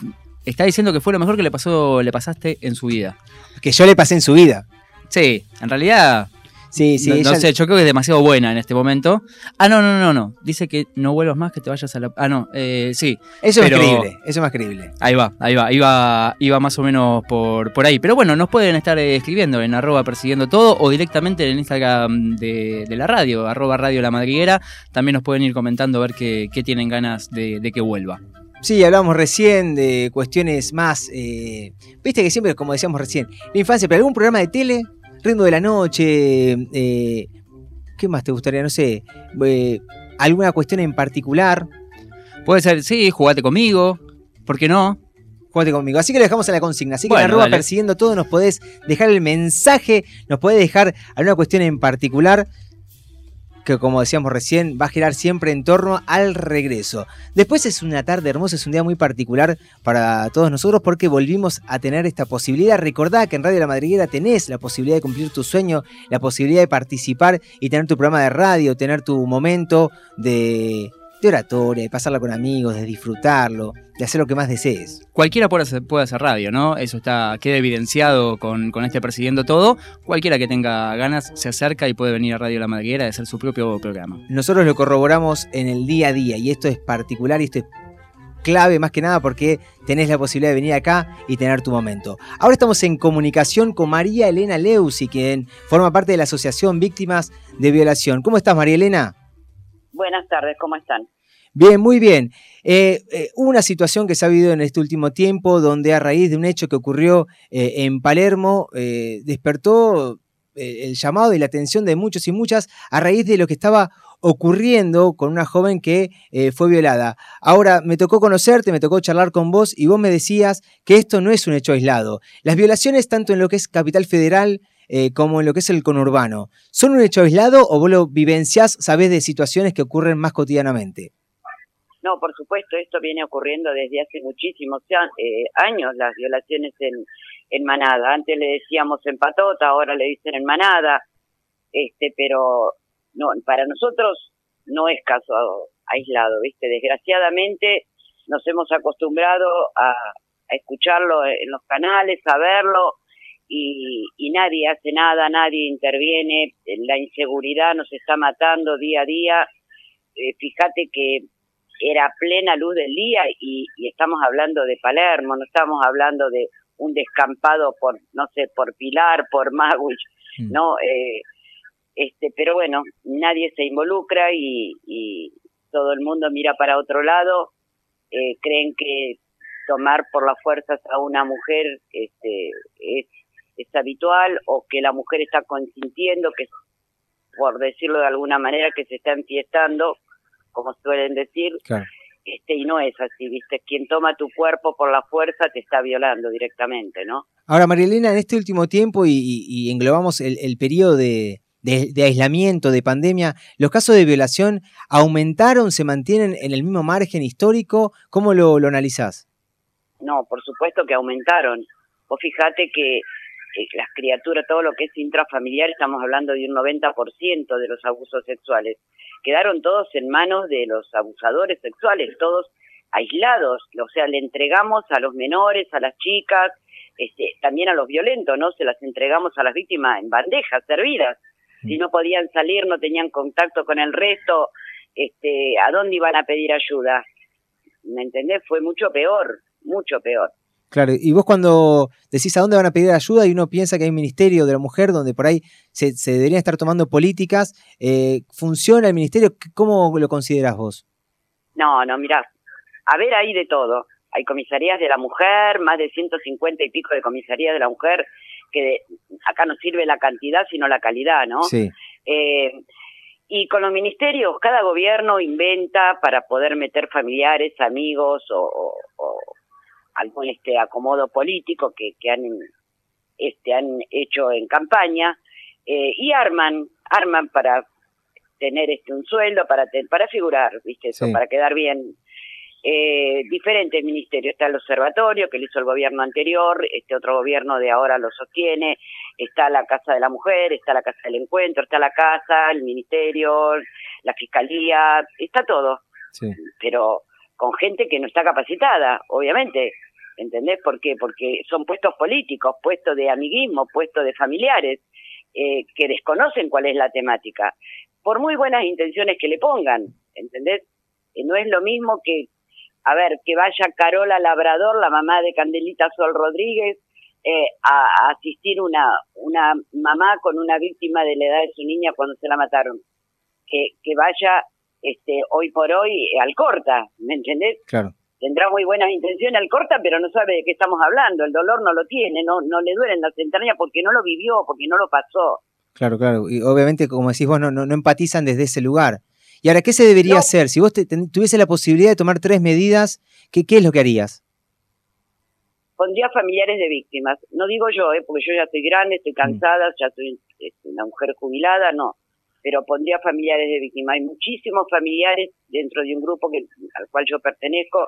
está diciendo que fue lo mejor que le pasó, le pasaste en su vida. Que yo le pasé en su vida. Sí, en realidad Sí, sí. No, sé, yo creo que es demasiado buena en este momento. Ah, no, no, no, no. Dice que no vuelvas más, que te vayas a la. Ah, no, eh, sí. Eso es creíble, eso es más creíble. Ahí va, ahí va, iba, iba más o menos por, por ahí. Pero bueno, nos pueden estar eh, escribiendo en arroba persiguiendo todo o directamente en el Instagram de, la radio, arroba radio la madriguera. También nos pueden ir comentando a ver qué, tienen ganas de, que vuelva. Sí, hablamos recién de cuestiones más. Eh, viste que siempre, como decíamos recién, la infancia, pero algún programa de tele ritmo de la noche, eh, ¿qué más te gustaría? No sé, eh, alguna cuestión en particular. Puede ser, sí, jugate conmigo, ¿por qué no? Jugate conmigo. Así que lo dejamos a la consigna. Así que en arroba persiguiendo todo nos podés dejar el mensaje, nos podés dejar alguna cuestión en particular que como decíamos recién, va a girar siempre en torno al regreso. Después es una tarde hermosa, es un día muy particular para todos nosotros porque volvimos a tener esta posibilidad. Recordá que en Radio La Madriguera tenés la posibilidad de cumplir tu sueño, la posibilidad de participar y tener tu programa de radio, tener tu momento de de oratoria, de pasarla con amigos, de disfrutarlo, de hacer lo que más desees. Cualquiera puede hacer, puede hacer radio, ¿no? Eso está, queda evidenciado con, este Persiguiendo Todo. Cualquiera que tenga ganas se acerca y puede venir a Radio La Madriguera a hacer su propio programa. Nosotros lo corroboramos en el día a día y esto es particular y esto es clave más que nada porque tenés la posibilidad de venir acá y tener tu momento. Ahora estamos en comunicación con María Elena Leusi, quien forma parte de la Asociación Víctimas de Violación. ¿Cómo estás, María Elena? Buenas tardes, ¿cómo están? Bien, muy bien. Eh, eh, una situación que se ha vivido en este último tiempo donde a raíz de un hecho que ocurrió eh, en Palermo despertó el llamado y la atención de muchos y muchas a raíz de lo que estaba ocurriendo con una joven que fue violada. Ahora, me tocó conocerte, me tocó charlar con vos y vos me decías que esto no es un hecho aislado. Las violaciones, tanto en lo que es Capital Federal como en lo que es el conurbano. ¿Son un hecho aislado o vos lo vivenciás, sabés de situaciones que ocurren más cotidianamente? No, por supuesto, esto viene ocurriendo desde hace muchísimos eh, años, las violaciones en, en manada. Antes le decíamos en patota, ahora le dicen en manada, este, pero no, para nosotros no es caso aislado, ¿viste? Desgraciadamente nos hemos acostumbrado a, escucharlo en los canales, a verlo, y, nadie hace nada, nadie interviene, la inseguridad nos está matando día a día, eh, fíjate que era plena luz del día y, y estamos hablando de Palermo, no estamos hablando de un descampado por, no sé, por Pilar, por Maguich, Mm. ¿no? Eh, este, pero bueno, nadie se involucra y, y todo el mundo mira para otro lado, eh, creen que tomar por las fuerzas a una mujer este, es, es habitual o que la mujer está consintiendo, que por decirlo de alguna manera, que se está enfiestando, como suelen decir, Claro. este, y no es así, ¿viste? Quien toma tu cuerpo por la fuerza te está violando directamente, ¿no? Ahora, Marielena, en este último tiempo y, y- englobamos el, el periodo de, de- de aislamiento, de pandemia, ¿los casos de violación aumentaron, se mantienen en el mismo margen histórico? ¿Cómo lo, lo analizás? No, por supuesto que aumentaron. Vos fijate que las criaturas, todo lo que es intrafamiliar, estamos hablando de un 90% de los abusos sexuales. Quedaron todos en manos de los abusadores sexuales, todos aislados. O sea, le entregamos a los menores, a las chicas, este, también a los violentos, ¿no? Se las entregamos a las víctimas en bandejas servidas. Si no podían salir, no tenían contacto con el resto, este, ¿a dónde iban a pedir ayuda? ¿Me entendés? Fue mucho peor, mucho peor. Claro, y vos cuando decís a dónde van a pedir ayuda y uno piensa que hay un ministerio de la mujer donde por ahí se, se deberían estar tomando políticas, eh, ¿funciona el ministerio? ¿Cómo lo considerás vos? No, no, mirá, a ver, hay de todo. Hay comisarías de la mujer, más de 150 y pico de comisarías de la mujer, que de- acá no sirve la cantidad, sino la calidad, ¿no? Sí. Eh, y con los ministerios, cada gobierno inventa para poder meter familiares, amigos o, o- o algún este acomodo político que, que han este han hecho en campaña eh, y arman arman para tener este un sueldo para te- para figurar viste eso Sí. para quedar bien eh, diferentes ministerios está el observatorio que lo hizo el gobierno anterior este otro gobierno de ahora lo sostiene está la casa de la mujer está la casa del encuentro está la casa el ministerio la fiscalía está todo Sí. pero con gente que no está capacitada, obviamente. ¿Entendés por qué? Porque son puestos políticos, puestos de amiguismo, puestos de familiares, eh, que desconocen cuál es la temática. Por muy buenas intenciones que le pongan, ¿entendés? Eh, no es lo mismo que, a ver, que vaya Carola Labrador, la mamá de Candelita Sol Rodríguez, eh, a, asistir una, una mamá con una víctima de la edad de su niña cuando se la mataron. Que, que vaya este, hoy por hoy al corta, ¿me entendés? Claro. Tendrá muy buenas intenciones al corta, pero no sabe de qué estamos hablando. El dolor no lo tiene, no, no le duelen las entrañas porque no lo vivió, porque no lo pasó. Claro, claro. Y obviamente, como decís vos, no, no, no empatizan desde ese lugar. Y ahora, ¿qué se debería hacer? Si vos te- tuviese la posibilidad de tomar tres medidas, ¿qué, qué es lo que harías? Pondría familiares de víctimas. No digo yo, eh, porque yo ya estoy grande, estoy cansada, ya soy este, una mujer jubilada, no. Pero pondría familiares de víctimas. Hay muchísimos familiares dentro de un grupo que, al cual yo pertenezco,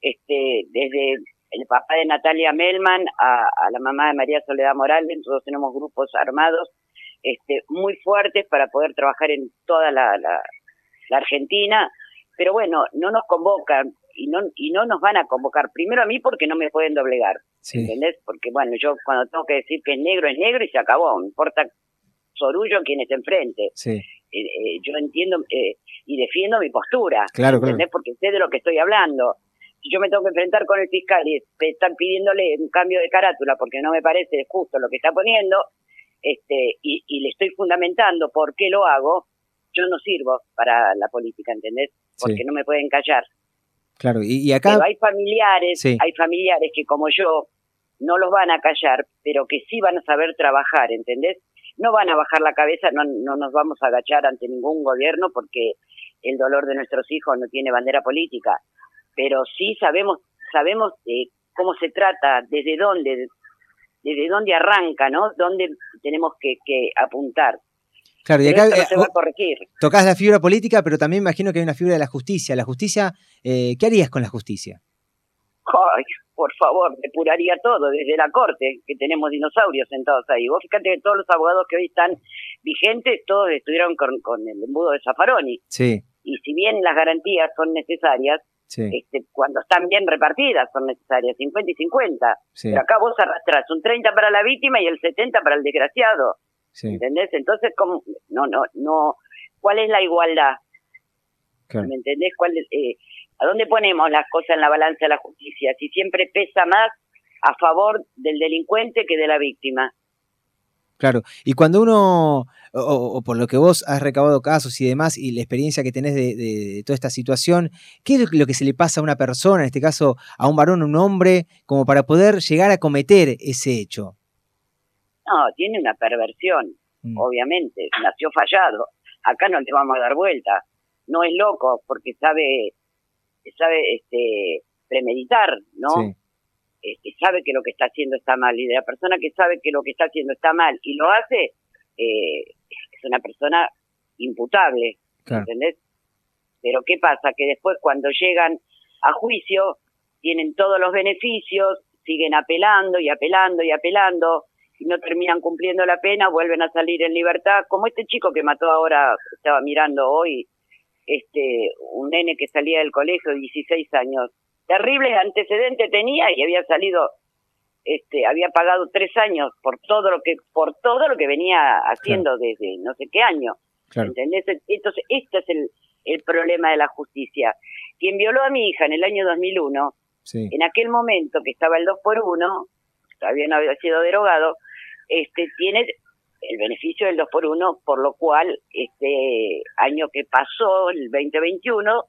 este, desde el papá de Natalia Melman a, a la mamá de María Soledad Morales, nosotros tenemos grupos armados este, muy fuertes para poder trabajar en toda la, la, la Argentina, pero bueno, no nos convocan y no, y no nos van a convocar. Primero a mí porque no me pueden doblegar, ¿entendés? Porque bueno, yo cuando tengo que decir que es negro, es negro y se acabó, no importa Sorullo quien esté enfrente. Sí. Eh, eh, yo entiendo eh, y defiendo mi postura, Claro, claro. ¿entendés? Porque sé de lo que estoy hablando. Si yo me tengo que enfrentar con el fiscal y están pidiéndole un cambio de carátula porque no me parece justo lo que está poniendo, este, y, y le estoy fundamentando por qué lo hago, yo no sirvo para la política, ¿entendés? Porque Sí. no me pueden callar. Claro, y, y acá... Pero hay familiares, Sí. hay familiares que como yo no los van a callar, pero que sí van a saber trabajar, ¿entendés? No van a bajar la cabeza, no, no nos vamos a agachar ante ningún gobierno porque el dolor de nuestros hijos no tiene bandera política, pero sí sabemos sabemos eh, cómo se trata, desde dónde, desde dónde arranca, ¿no? Dónde tenemos que, que apuntar. Claro, y acá no eh, se va a corregir. tocás la fibra política, pero también imagino que hay una fibra de la justicia. La justicia, eh, ¿qué harías con la justicia? Ay, por favor, depuraría todo, desde la corte, que tenemos dinosaurios sentados ahí. Vos fíjate que todos los abogados que hoy están vigentes, todos estuvieron con, con el embudo de Zaffaroni. Sí, Y si bien las garantías son necesarias, sí, este, cuando están bien repartidas son necesarias, 50 y 50. Sí. Pero acá vos arrastrás un 30 para la víctima y el 70 para el desgraciado. sí. ¿Entendés? Entonces, ¿cómo? no, no, no. ¿Cuál es la igualdad? Claro. ¿Me entendés? ¿Cuál, es, eh, ¿A dónde ponemos las cosas en la balanza de la justicia? Si siempre pesa más a favor del delincuente que de la víctima. Claro, y cuando uno, o, o- por lo que vos has recabado casos y demás, y la experiencia que tenés de, de- de toda esta situación, ¿qué es lo que se le pasa a una persona, en este caso a un varón o un hombre, como para poder llegar a cometer ese hecho? No, tiene una perversión, obviamente, nació fallado. Acá no le vamos a dar vuelta. No es loco porque sabe, sabe este, premeditar, ¿no? Sí. Este, sabe que lo que está haciendo está mal. Y de la persona que sabe que lo que está haciendo está mal y lo hace, eh, es una persona imputable, Claro. ¿entendés? Pero ¿qué pasa? Que después cuando llegan a juicio, tienen todos los beneficios, siguen apelando y apelando y apelando, y no terminan cumpliendo la pena, vuelven a salir en libertad, como este chico que mató ahora, estaba mirando hoy, este, un nene que salía del colegio de 16 años. Terribles antecedentes tenía y había salido, este, había pagado tres años por todo lo que, por todo lo que venía haciendo desde no sé qué año. Claro. ¿Entendés? Entonces, este es el, el problema de la justicia. Quien violó a mi hija en el año 2001, Sí. en aquel momento que estaba el 2 por 1 todavía no había sido derogado, este tiene el beneficio del 2 por 1 por lo cual este año que pasó, el 2021,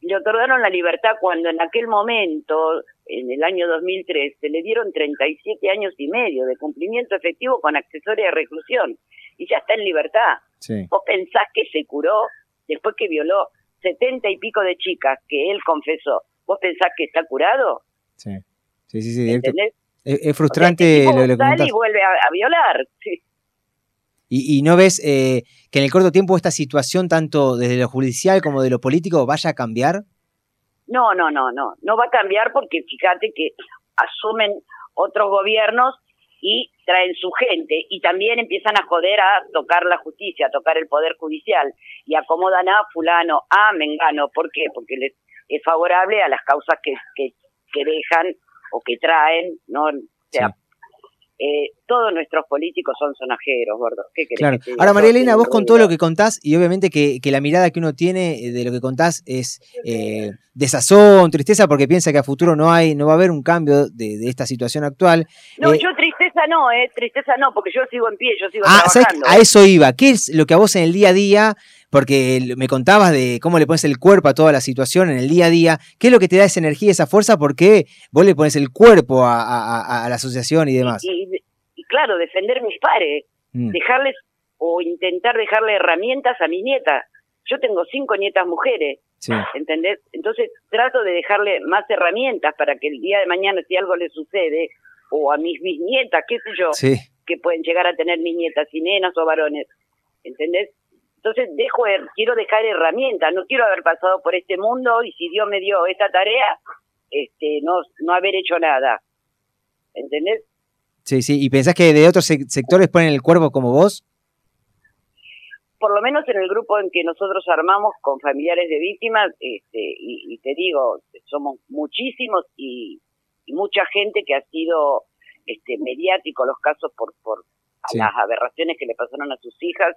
le otorgaron la libertad cuando en aquel momento, en el año 2003, se le dieron 37 años y medio de cumplimiento efectivo con accesoria de reclusión y ya está en libertad. Sí. ¿Vos pensás que se curó después que violó setenta y pico de chicas que él confesó? ¿Vos pensás que está curado? Sí, sí, sí. Es, es frustrante Tipo, lo, lo que sale contás. y vuelve a, a violar. Sí. Y, y no ves eh, que en el corto tiempo esta situación, tanto desde lo judicial como de lo político, vaya a cambiar. No, no, no, no. No va a cambiar porque fíjate que asumen otros gobiernos y traen su gente y también empiezan a joder a tocar la justicia, a tocar el poder judicial y acomodan a fulano, a mengano. ¿Por qué? Porque les es favorable a las causas que, que, que dejan o que traen, ¿no? O sea, eh, todos nuestros políticos son sonajeros, gordo. ¿Qué querés Claro. que? Ahora, María Elena, vos con todo lo que contás, y obviamente que, que la mirada que uno tiene eh, de lo que contás es eh, desazón, tristeza, porque piensa que a futuro no hay, no va a haber un cambio de, de esta situación actual. No, Eh, yo tristeza no, eh, tristeza no, porque yo sigo en pie, yo sigo Ah, ¿sabes? trabajando. A eso iba. ¿Qué es lo que a vos en el día a día, porque me contabas de cómo le pones el cuerpo a toda la situación en el día a día, qué es lo que te da esa energía, esa fuerza? Porque vos le pones el cuerpo a, a- a- a la asociación y demás. y, y claro, defender mis pares, Mm. dejarles o intentar dejarle herramientas a mi nieta. Yo tengo cinco nietas mujeres, Sí. ¿entendés? Entonces trato de dejarle más herramientas para que el día de mañana si algo le sucede, o a mis bisnietas, qué sé yo, Sí. que pueden llegar a tener mis nietas, y nenas o varones, ¿entendés? Entonces dejo, her- quiero dejar herramientas, no quiero haber pasado por este mundo y si Dios me dio esta tarea, este, no, no haber hecho nada, ¿entendés? Sí, sí. ¿Y pensás que de otros sec- sectores ponen el cuerpo como vos? por lo menos en el grupo en que nosotros armamos con familiares de víctimas, este, y, y te digo, somos muchísimos y, y mucha gente que ha sido este, mediático los casos por, por Sí. las aberraciones que le pasaron a sus hijas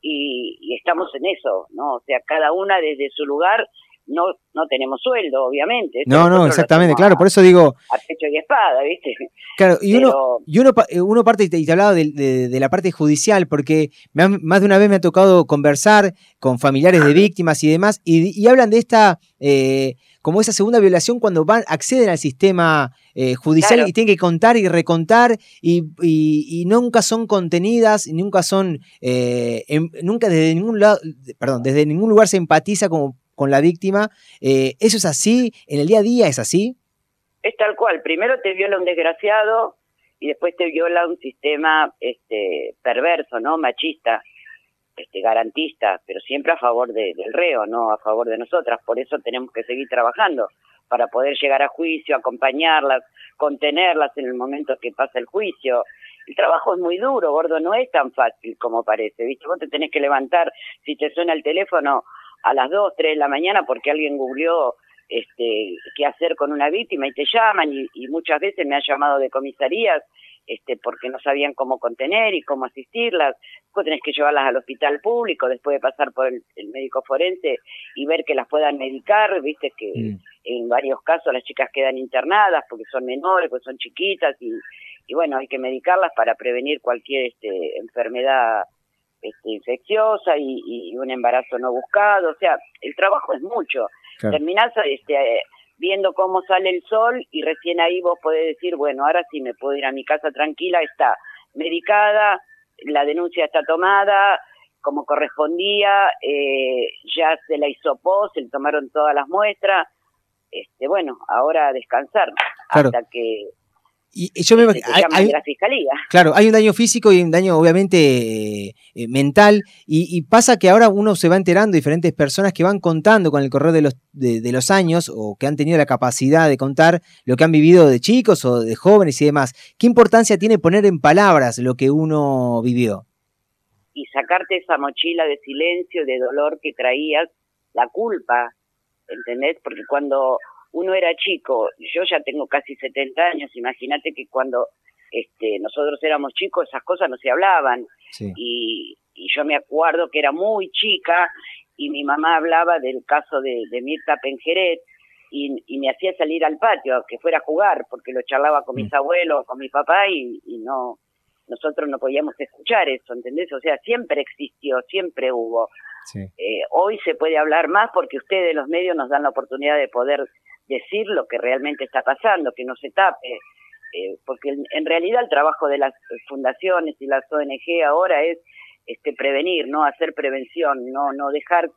y, y estamos en eso, ¿no? O sea, cada una desde su lugar, no no tenemos sueldo, obviamente. No, no, exactamente, claro. Por eso digo, A pecho y espada, ¿viste? Claro, y uno, Pero- y uno, eh, uno parte, y te, y te hablaba de, de- de la parte judicial, porque me han- más de una vez me ha tocado conversar con familiares de víctimas y demás, y, y hablan de esta, eh, como esa segunda violación cuando van, acceden al sistema eh, judicial Claro. y tienen que contar y recontar, y, y- y nunca son contenidas, y nunca son, eh, em- nunca desde ningún lado, perdón, desde ningún lugar se empatiza como, con la víctima. Eh, ¿Eso es así? ¿En el día a día es así? Es tal cual. Primero te viola un desgraciado y después te viola un sistema este perverso, ¿no? Machista, este garantista, pero siempre a favor de- del reo, no a favor de nosotras. Por eso tenemos que seguir trabajando para poder llegar a juicio, acompañarlas, contenerlas en el momento que pasa el juicio. El trabajo es muy duro, gordo, no es tan fácil como parece, ¿viste? Vos te tenés que levantar si te suena el teléfono a las 2, 3 de la mañana porque alguien googleó este, qué hacer con una víctima y te llaman y, y muchas veces me han llamado de comisarías este, porque no sabían cómo contener y cómo asistirlas. Después tenés que llevarlas al hospital público después de pasar por el, el médico forense y ver que las puedan medicar, viste que Mm. en varios casos las chicas quedan internadas porque son menores, porque son chiquitas y, y bueno, hay que medicarlas para prevenir cualquier este, enfermedad este, infecciosa y, y un embarazo no buscado. O sea, el trabajo es mucho. Claro. Terminás este, viendo cómo sale el sol y recién ahí vos podés decir, bueno, ahora sí me puedo ir a mi casa tranquila, está medicada, la denuncia está tomada como correspondía, eh, ya se la hisopó, se le tomaron todas las muestras, este, bueno, ahora a descansar Claro. hasta que Y, y yo me imagino- hay- la fiscalía. Claro, hay un daño físico y un daño obviamente eh, eh, mental y, y pasa que ahora uno se va enterando diferentes personas que van contando con el correr de los, de, de los años o que han tenido la capacidad de contar lo que han vivido de chicos o de jóvenes y demás. ¿Qué importancia tiene poner en palabras lo que uno vivió? y sacarte esa mochila de silencio, de dolor que traías, la culpa, ¿entendés? Porque cuando uno era chico, yo ya tengo casi 70 años, imagínate que cuando este, nosotros éramos chicos esas cosas no se hablaban Sí. y, y yo me acuerdo que era muy chica y mi mamá hablaba del caso de, de Mirta Penjeret y, y me hacía salir al patio a que fuera a jugar porque lo charlaba con mis abuelos, con mi papá y, y no nosotros no podíamos escuchar eso, ¿entendés? O sea, siempre existió, siempre hubo. Eh, hoy se puede hablar más porque ustedes, los medios, nos dan la oportunidad de poder decir lo que realmente está pasando, que no se tape. Eh, porque en, en realidad el trabajo de las fundaciones y las ONG ahora es este prevenir, no hacer prevención, no no dejar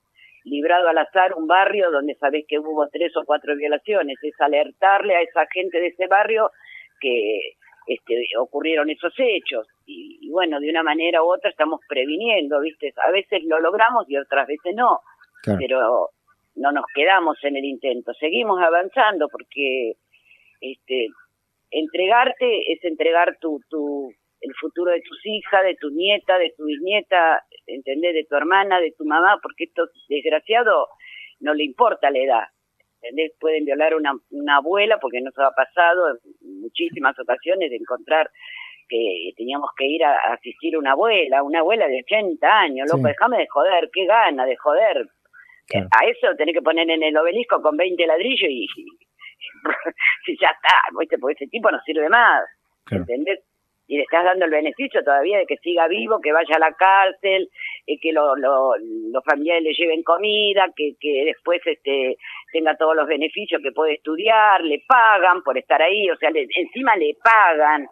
librado al azar un barrio donde sabés que hubo tres o cuatro violaciones, es alertarle a esa gente de ese barrio que este, ocurrieron esos hechos y, y bueno, de una manera u otra estamos previniendo, ¿viste? A veces lo logramos y otras veces no, Claro. pero no nos quedamos en el intento, seguimos avanzando porque este entregarte es entregar tu, tu el futuro de tus hijas, de tu nieta, de tu bisnieta, ¿entendés? De tu hermana, de tu mamá, porque estos desgraciados no le importa la edad, ¿entendés? Pueden violar una, una abuela, porque nos ha pasado en muchísimas ocasiones de encontrar que teníamos que ir a, a asistir a una abuela, una abuela de 80 años, loco, Sí. déjame de joder, qué gana de joder. Claro. A eso tenés que poner en el obelisco con 20 ladrillos y, y ya está, ¿viste? porque ese tipo no sirve más, Claro. ¿entendés? Y le estás dando el beneficio todavía de que siga vivo, que vaya a la cárcel, eh, que lo, lo- los familiares le lleven comida, que, que después este tenga todos los beneficios, que puede estudiar, le pagan por estar ahí, o sea, le- encima le pagan,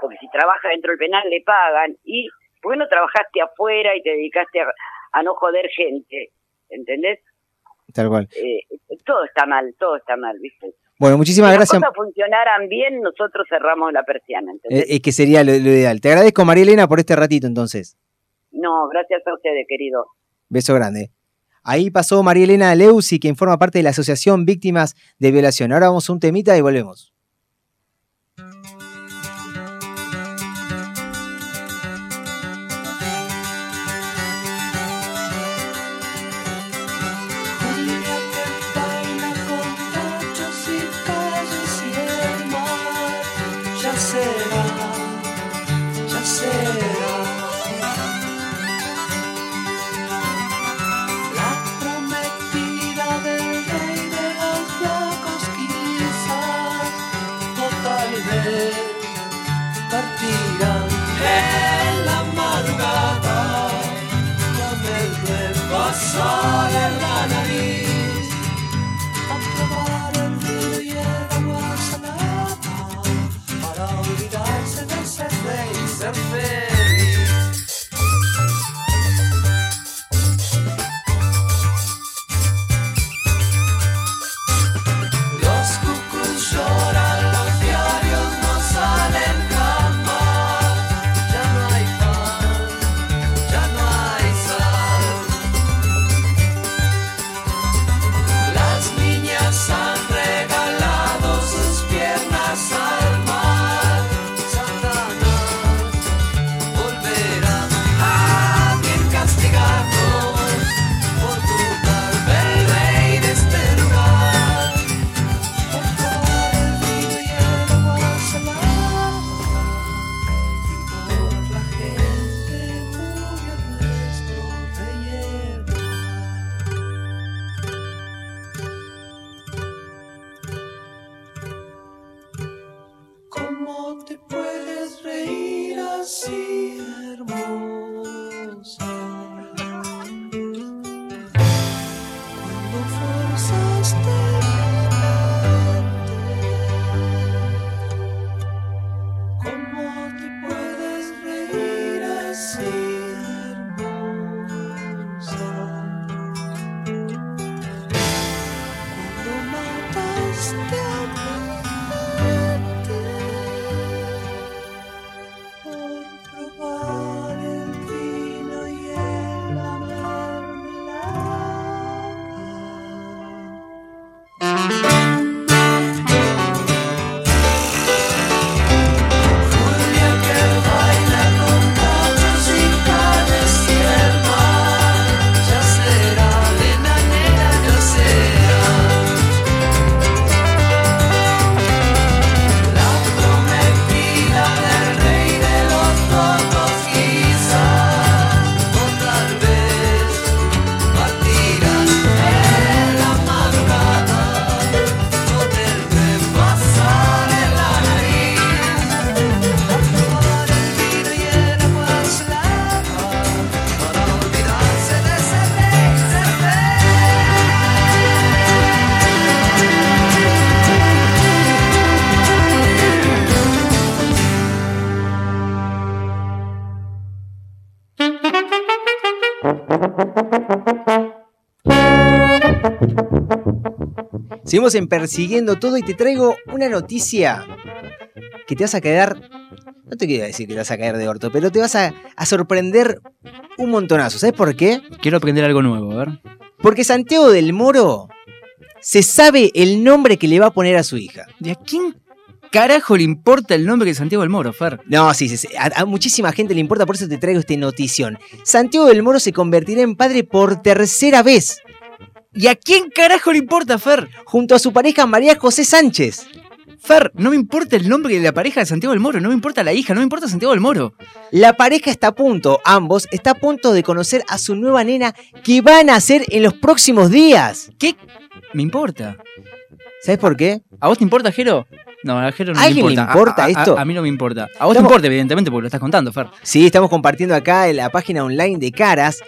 porque si trabaja dentro del penal le pagan, y ¿por qué no trabajaste afuera y te dedicaste a, a no joder gente? ¿Entendés? Tal cual. Eh, todo está mal, todo está mal, ¿viste? Bueno, muchísimas si gracias. las cosas funcionaran bien, nosotros cerramos la persiana, ¿entendés? Eh, eh, que sería lo, lo ideal. Te agradezco, María Elena, por este ratito entonces. No, gracias a ustedes, querido. Beso grande. Ahí pasó María Elena Leusi, quien forma parte de la Asociación Víctimas de Violación. Ahora vamos a un temita y volvemos. partirán. Hey! Seguimos en Persiguiendo Todo y te traigo una noticia que te vas a quedar. No te quiero decir que te vas a caer de orto, pero te vas a, a sorprender un montonazo. ¿Sabes por qué? Quiero aprender algo nuevo, a ver. Porque Santiago del Moro se sabe el nombre que le va a poner a su hija. ¿Y a quién carajo le importa el nombre de Santiago del Moro, Fer? No, sí, sí, sí, a, a muchísima gente le importa, por eso te traigo esta notición. Santiago del Moro se convertirá en padre por tercera vez. ¿Y a quién carajo le importa, Fer? Junto a su pareja María José Sánchez. Fer, no me importa el nombre de la pareja de Santiago del Moro, no me importa la hija, no me importa Santiago del Moro. La pareja está a punto, ambos, está a punto de conocer a su nueva nena que van a hacer en los próximos días. ¿Qué? Me importa. ¿Sabes por qué? ¿A vos te importa, Jero? No, a Jero no ¿A alguien me le importa. importa A- a- esto? A, mí no me importa. A vos te importa, evidentemente, porque lo estás contando, Fer. Sí, estamos compartiendo acá en la página online de Caras.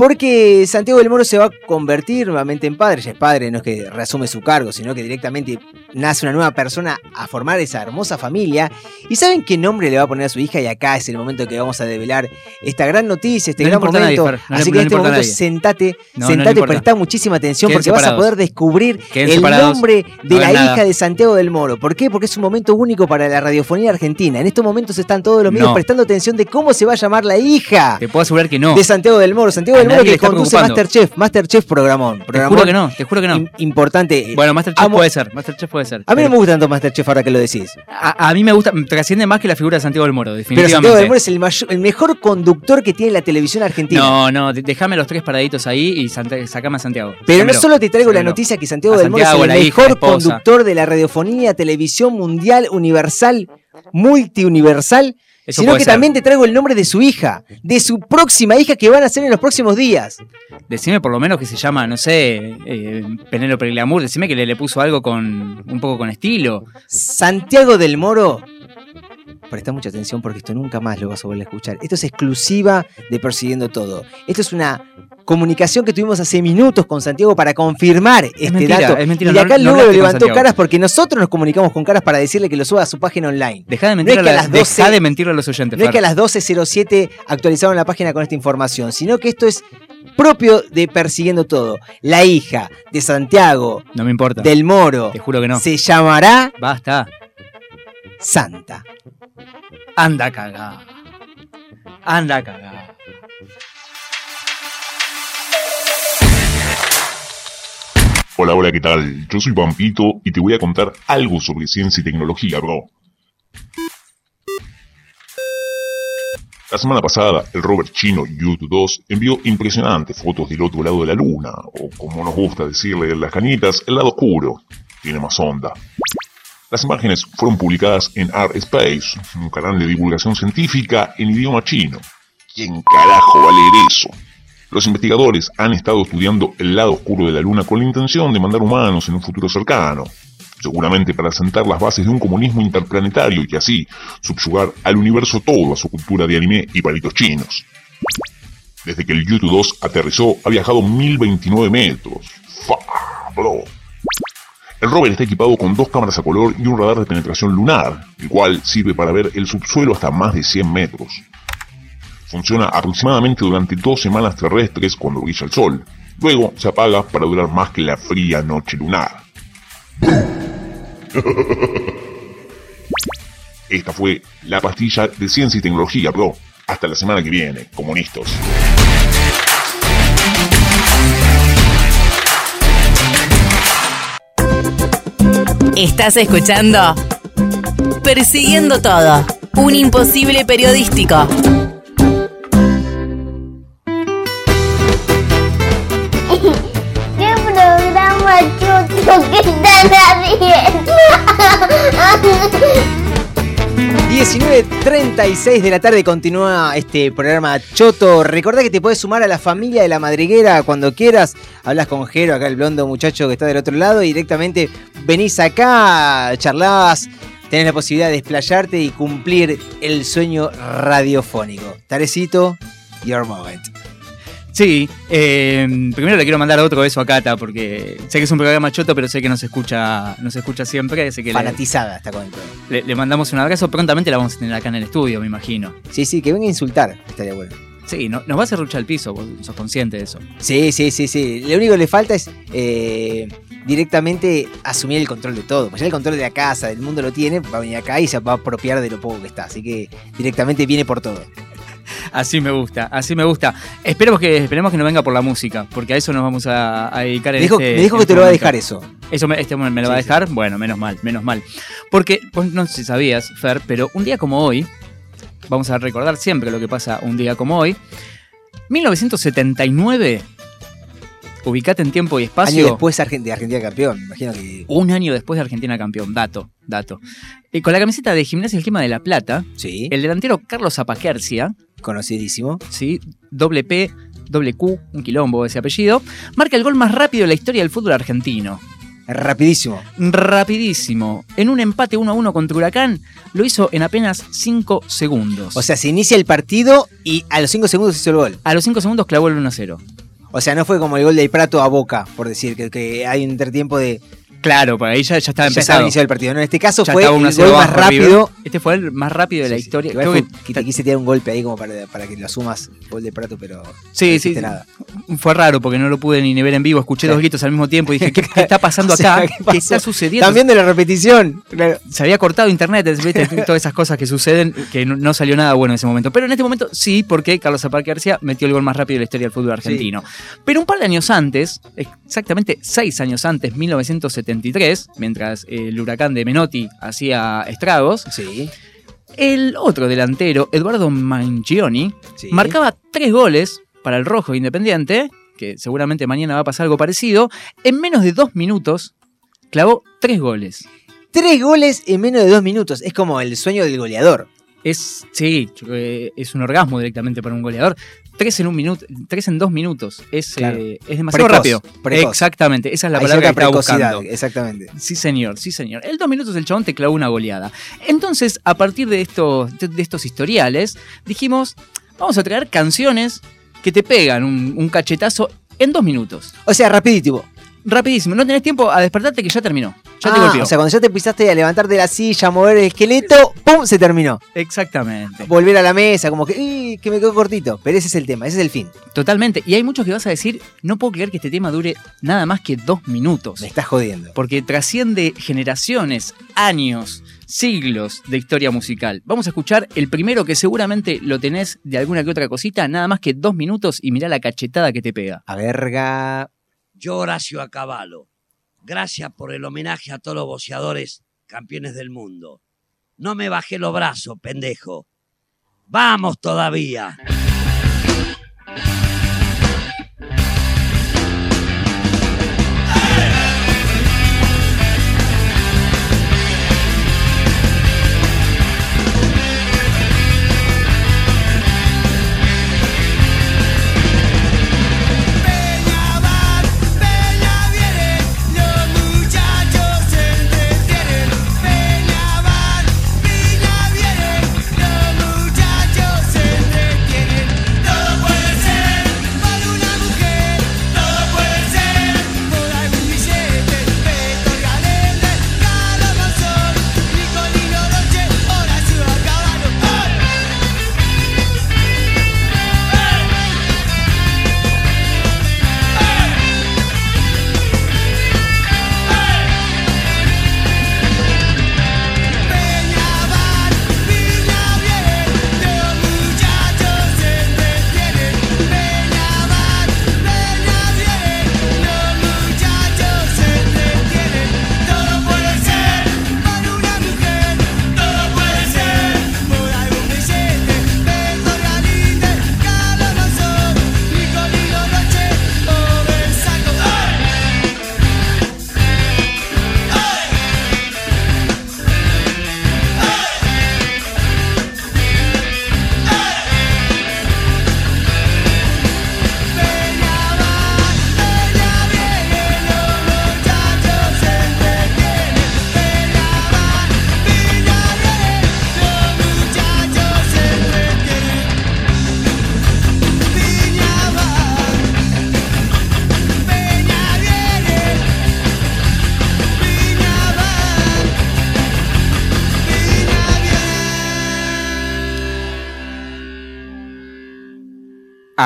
Porque Santiago del Moro se va a convertir nuevamente en padre. Ya es padre, no es que reasume su cargo, sino que directamente nace una nueva persona a formar esa hermosa familia. ¿Y saben qué nombre le va a poner a su hija? Y acá es el momento que vamos a develar esta gran noticia, este No gran nadie, momento. No Así no que en este momento sentate, sentate, presta muchísima atención Queden porque vas a poder descubrir Queden el separados. nombre de la hija nada. de Santiago del Moro. ¿Por qué? Porque es un momento único para la radiofonía argentina. En estos momentos están todos los medios prestando atención de cómo se va a llamar la hija Te puedo asegurar que no. de Santiago del Moro. Santiago del Le que conduce. Masterchef. Masterchef programón. Te programón juro que no, te juro que no. im- importante. Bueno, Masterchef Amo- puede ser, Masterchef puede ser. A mí no Pero me gusta tanto Masterchef ahora que lo decís. a, a mí me gusta, trasciende más que la figura de Santiago del Moro, Pero definitivamente. Santiago del Moro es el, mayor- el mejor conductor que tiene la televisión argentina. No, no, déjame los tres paraditos ahí y sacame a Santiago. Pero no solo te traigo la noticia que Santiago A del Moro Santiago, es el hija, mejor conductor de la radiofonía, televisión mundial, universal, multiuniversal, Eso sino que ser. también te traigo el nombre de su hija, de su próxima hija que van a hacer en los próximos días. Decime por lo menos que se llama, no sé, eh, Penélope Glamour. Decime que le, le puso algo con un poco con estilo. Santiago del Moro. Presta mucha atención porque esto nunca más lo vas a volver a escuchar. Esto es exclusiva de Persiguiendo Todo. Esto es una comunicación que tuvimos hace minutos con Santiago para confirmar este mentira, dato. es mentira, y de acá no luego levantó. Caras porque nosotros nos comunicamos con Caras para decirle que lo suba a su página online. Deja de No mentir, es que a, a la- las 12 dejá de mentirle a los oyentes. No es Fer. que a las 12.07 actualizaron la página con esta información, sino que esto es propio de Persiguiendo Todo. La hija de Santiago No me importa. del Moro Te juro que no. se llamará Basta. Santa. Anda a cagar. Anda a cagar. Hola, hola, ¿qué tal? Yo soy Pampito y te voy a contar algo sobre ciencia y tecnología, bro. La semana pasada, el rover chino Yutu-2 envió impresionantes fotos del otro lado de la luna, o como nos gusta decirle en las canitas, el lado oscuro. Tiene más onda. Las imágenes fueron publicadas en Art Space, un canal de divulgación científica en idioma chino. ¿Quién carajo va a leer eso? Los investigadores han estado estudiando el lado oscuro de la Luna con la intención de mandar humanos en un futuro cercano, seguramente para sentar las bases de un comunismo interplanetario y así subyugar al universo todo a su cultura de anime y palitos chinos. Desde que el Yutu-2 aterrizó ha viajado 1029 metros. ¡Fa, bro! El rover está equipado con dos cámaras a color y un radar de penetración lunar, el cual sirve para ver el subsuelo hasta más de 100 metros. Funciona aproximadamente durante dos semanas terrestres cuando brilla el sol. Luego se apaga para durar más que la fría noche lunar. Esta fue la pastilla de ciencia y tecnología, bro. Hasta la semana que viene, comunistas. Estás escuchando Persiguiendo Todo, un imposible periodístico. ¿Qué programa choto que están haciendo? 19.36 de la tarde continúa este programa Choto. Recordá que te puedes sumar a la familia de la madriguera cuando quieras. Hablas con Jero, acá el blondo muchacho que está del otro lado, y directamente venís acá, charlás, tenés la posibilidad de desplayarte y cumplir el sueño radiofónico. Tarecito, your moment. Sí, eh, primero le quiero mandar otro beso a Cata porque sé que es un programa choto, pero sé que nos escucha, nos escucha siempre. Sé que le- Fanatizada está con el le, le mandamos un abrazo. Prontamente la vamos a tener acá en el estudio, me imagino. Sí, sí, que venga a insultar, estaría bueno. Sí, no- nos va a hacer rucha al piso, vos sos consciente de eso. Sí, sí, sí, sí. Lo único que le falta es eh, directamente asumir el control de todo. Pues ya el control de la casa, del mundo lo tiene, va a venir acá y se va a apropiar de lo poco que está. Así que directamente viene por todo. Así me gusta, así me gusta. Esperemos que, esperemos que no venga por la música, porque a eso nos vamos a, a dedicar en Me dijo, este- me dijo que este te lo va a dejar eso. Eso me, este me lo va a dejar. Bueno, menos mal, menos mal. Porque, pues no sé si sabías, Fer, pero un día como hoy, vamos a recordar siempre lo que pasa un día como hoy. 1979, ubicate en tiempo y espacio. Año después de Argentina campeón. Imagino que. Un año después de Argentina campeón, dato, dato. Eh, con la camiseta de Gimnasia El Clima de la Plata, Sí. el delantero Carlos Zapaquercia, Conocidísimo. ¿sí? doble P, doble Q, un quilombo ese apellido, marca el gol más rápido de la historia del fútbol argentino. Rapidísimo. Rapidísimo. En un empate 1 a 1 contra Huracán, lo hizo en apenas 5 segundos. O sea, se inicia el partido y a los 5 segundos hizo el gol. a los 5 segundos clavó el 1 a 0. O sea, no fue como el gol del Prato a Boca, por decir, que, hay un intertiempo de. Claro, por ahí ya, ya estaba ya empezado. estaba iniciado el partido. No, en este caso Ya fue el 1 a gol 0 más River. rápido. Este fue el más rápido de la Sí, sí. historia. Creo fue que que te quise tirar un golpe ahí como para, para que lo asumas, gol de Prato, pero. Sí, no sí. nada. Fue raro porque no lo pude ni ver en vivo. Escuché Claro. dos gritos al mismo tiempo y dije, ¿qué, qué está pasando O sea, acá? ¿qué está sucediendo? También de la repetición. Claro. Se había cortado internet, ¿viste? todas esas cosas que suceden, que no, no salió nada bueno en ese momento. Pero en este momento sí, porque Carlos Zaparque García metió el gol más rápido de la historia del fútbol argentino. Pero un par de años antes, exactamente seis años antes, 1973, mientras el huracán de Menotti hacía estragos, Sí. el otro delantero, Eduardo Mangioni, Sí. marcaba tres goles para el Rojo Independiente, que seguramente mañana va a pasar algo parecido. En menos de dos minutos, clavó tres goles. Tres goles en menos de dos minutos. Es como el sueño del goleador. Es, sí, que es un orgasmo directamente para un goleador. Tres en un minuto, tres en dos minutos. Es, Claro. eh, es demasiado Precoz, rápido. precoz. Exactamente, esa es la Hay palabra que precocidad, buscando. exactamente. Sí, señor, sí, señor. En dos minutos el chabón te clavó una goleada. Entonces, a partir de estos, de, de estos historiales, dijimos, vamos a traer canciones que te pegan un, un cachetazo en dos minutos. O sea, rapidísimo. Rapidísimo, no tenés tiempo a despertarte que ya terminó. Ya te Ah, golpeó. o sea, cuando ya te pisaste a levantarte de la silla, a mover el esqueleto, ¡pum! se terminó. Exactamente. Volver a la mesa, como que, "Ih, que me quedó cortito. Pero ese es el tema, ese es el fin. Totalmente. Y hay muchos que vas a decir, no puedo creer que este tema dure nada más que dos minutos. Me estás jodiendo. Porque trasciende generaciones, años, siglos de historia musical. Vamos a escuchar el primero que seguramente lo tenés de alguna que otra cosita, nada más que dos minutos y mirá la cachetada que te pega. A verga. Yo, Horacio Acabalo, gracias por el homenaje a todos los boxeadores campeones del mundo. No me bajé los brazos, pendejo. Vamos todavía.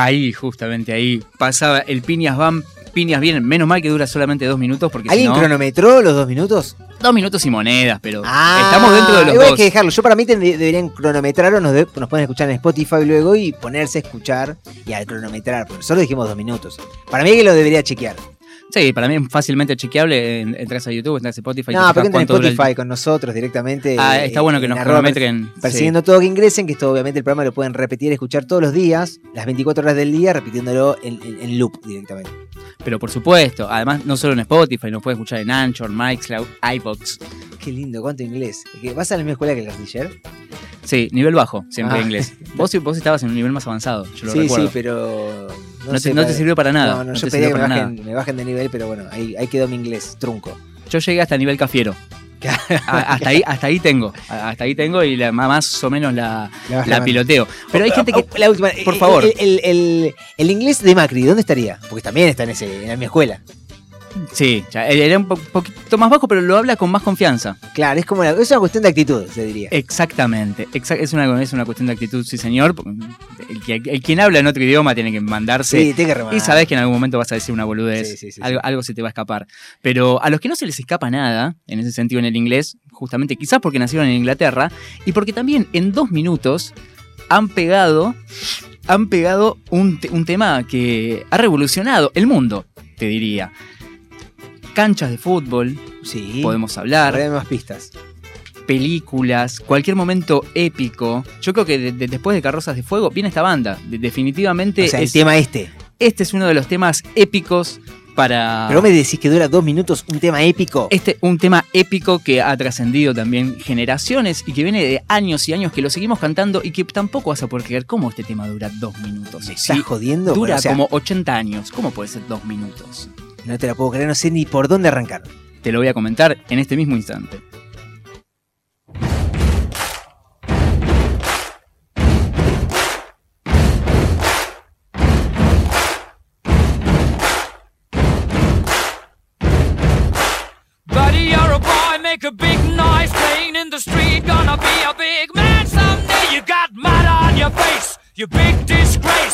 Ahí, justamente ahí, pasaba el piñas van, piñas vienen. Menos mal que dura solamente dos minutos porque si ¿Alguien no, cronometró los dos minutos? dos minutos y monedas, pero Ah, estamos dentro de los dos. hay que dejarlo. Yo para mí deberían cronometrar o nos, de- nos pueden escuchar en Spotify luego y ponerse a escuchar y a cronometrar, porque nosotros dijimos dos minutos. Para mí que lo debería chequear. Sí, para mí es fácilmente chequeable. en- Entras a YouTube, entras a Spotify. No, porque entren en el- Spotify con nosotros directamente. Ah, eh, está bueno que nos cronometren. Persiguiendo todo que ingresen, que esto obviamente el programa lo pueden repetir, escuchar todos los días, las 24 horas del día, repitiéndolo en, en- en loop directamente. Pero por supuesto, además no solo en Spotify, nos puedes escuchar en Anchor, Mixcloud, iBox. Qué lindo, cuánto inglés. ¿Vas a la misma escuela que el artiller? Sí, nivel bajo, siempre Ah. inglés. Vos, vos estabas en un nivel más avanzado, yo lo sí, recuerdo. sí, pero. No te- no te sirvió para nada, No, no, no yo te pedía que me para bajen, me bajen de nivel, pero bueno, ahí, ahí quedó mi inglés, trunco. Yo llegué hasta nivel cafiero. Hasta ahí, hasta ahí tengo, hasta ahí tengo y la, más o menos la, piloteo. Pero hay gente que, La última, por favor, El, el- el- el inglés de Macri, ¿dónde estaría? Porque también está en, ese, en misma escuela. Sí, ya, era un po- poquito más bajo, pero lo habla con más confianza. Claro, es como es una cuestión de actitud, se diría. Exactamente, exa- es, una, es una cuestión de actitud, sí señor. El, que- el quien habla en otro idioma tiene que mandarse. Sí, tiene que remar. Y sabes que en algún momento vas a decir una boludez, Sí, sí, sí, algo, algo se te va a escapar. Pero a los que no se les escapa nada, en ese sentido en el inglés, justamente quizás porque nacieron en Inglaterra, y porque también en dos minutos han pegado, han pegado un, te- un tema que ha revolucionado el mundo, te diría. Canchas de fútbol, Sí. podemos hablar Dame más pistas. películas, cualquier momento épico. Yo creo que de- de- después de Carrozas de Fuego viene esta banda. De- definitivamente O sea, el es- tema este. este es uno de los temas épicos para... Pero me decís que dura dos minutos un tema épico. Este, un tema épico que ha trascendido también generaciones y que viene de años y años que lo seguimos cantando y que tampoco vas a poder creer cómo este tema dura dos minutos. ¿Me estás jodiendo? Dura Bueno, o sea- como 80 años. ¿Cómo puede ser dos minutos? No te la puedo creer, no sé ni por dónde arrancar. Te lo voy a comentar en este mismo instante. Buddy, you're a boy, make a big noise playing in the street. Gonna be a big man someday. You got mud on your face, you big disgrace.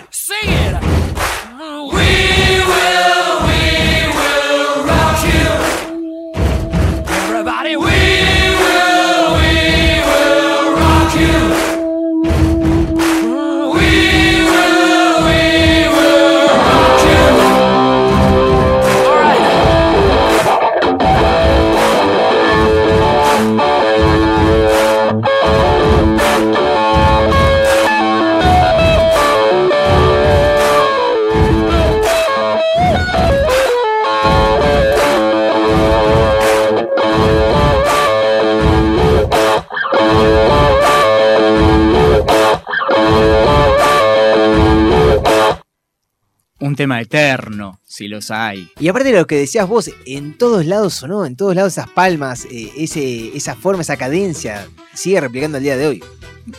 tema eterno, si los hay. Y aparte de lo que decías vos, en todos lados sonó, en todos lados esas palmas, eh, ese, esa forma, esa cadencia, sigue replicando al día de hoy.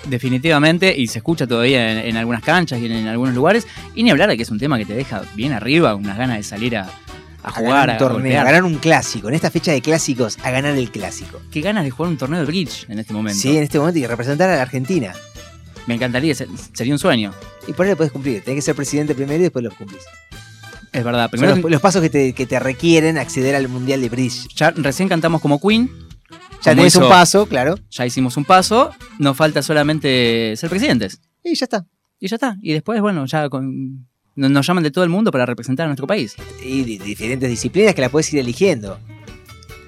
Definitivamente, y se escucha todavía en, en algunas canchas y en, en algunos lugares. Y ni hablar de que es un tema que te deja bien arriba, unas ganas de salir a, a A jugar, ganar a un torneo, golpear. a ganar un clásico. En esta fecha de clásicos, a ganar el clásico. Qué ganas de jugar un torneo de bridge en este momento. Sí, en este momento y representar a la Argentina. Me encantaría, se- sería un sueño. Y por ahí lo podés cumplir. Tenés que ser presidente primero y después lo cumplís. Es verdad, primero los, los pasos que te, que te requieren acceder al Mundial de Bridge. ya recién cantamos como Queen. Ya tenés un paso, claro. Ya hicimos un paso, nos falta solamente ser presidentes. Y ya está. Y ya está. Y después, bueno, ya con- nos llaman de todo el mundo para representar a nuestro país. Y di- diferentes disciplinas que la podés ir eligiendo.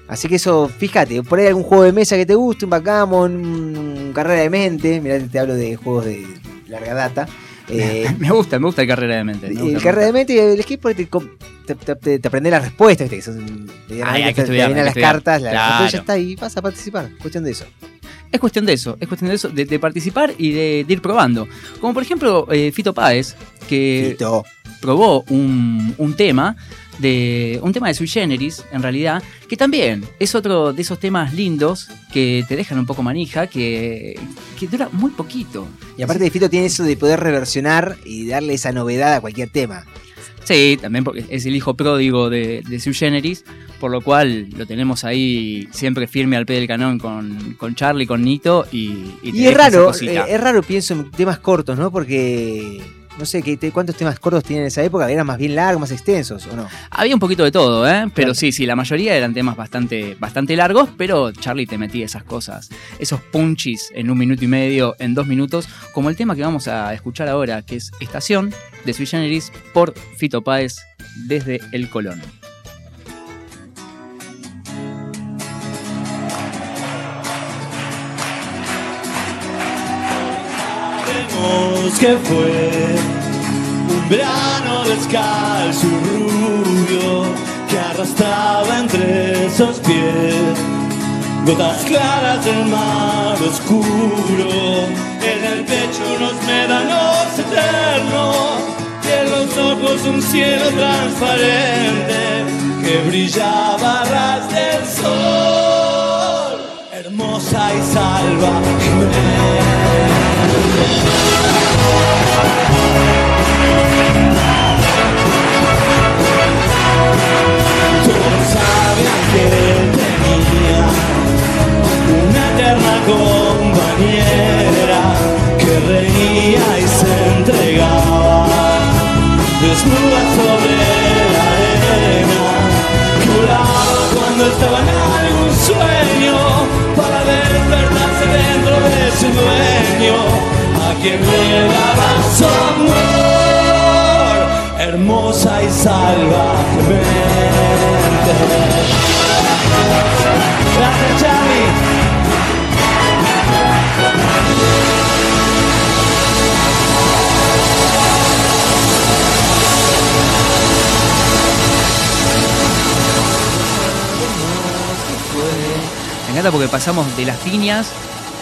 Así que eso, fíjate, por ahí algún juego de mesa que te guste, un backgammon, un carrera de mente, mirá te hablo de juegos de larga data. Eh, me gusta, me gusta el carrera de mente. me gusta, el me carrera de mente y el skip porque te, te, te, te, aprendés las respuestas, ¿viste? que son, Ay, hay que estudiar, hay las estudiar. cartas, la, Claro. ya está y vas a participar. Cuestión de eso. Es cuestión de eso, es cuestión de eso, de, de participar y de, de ir probando. Como por ejemplo eh, Fito Páez, que probó un, un tema de un tema de sui generis, en realidad, que también es otro de esos temas lindos que te dejan un poco manija, que, que dura muy poquito. Y aparte de Fito tiene eso de poder reversionar y darle esa novedad a cualquier tema. Sí, también porque es el hijo pródigo de, de Sui Generis, por lo cual lo tenemos ahí siempre firme al pie del canón con, con Charlie, con Nito y, y, te Y es raro, eh, es raro pienso en temas cortos, ¿no? Porque no sé ¿qué cuántos temas cortos tienen en esa época, eran más bien largos, más extensos, ¿o no? Había un poquito de todo, ¿eh? Pero Claro. sí, sí, la mayoría eran temas bastante, bastante largos, pero Charlie te metía esas cosas, esos punchis en un minuto y medio, en dos minutos, como el tema que vamos a escuchar ahora, que es Estación de Sui Generis por Fito Páez desde El Colón. Que fue un verano descalzo rubio que arrastraba entre esos pies gotas claras del mar oscuro. En el pecho unos médanos eternos y en los ojos un cielo transparente que brillaba a ras del sol. Hermosa y Todos sabían que tenía una eterna compañera que reía y se entregaba desnuda sobre la arena cuando estaba en algún sueño para despertarse dentro de su dueño a quien le daba su amor hermosa y salvajemente encanta porque pasamos de las piñas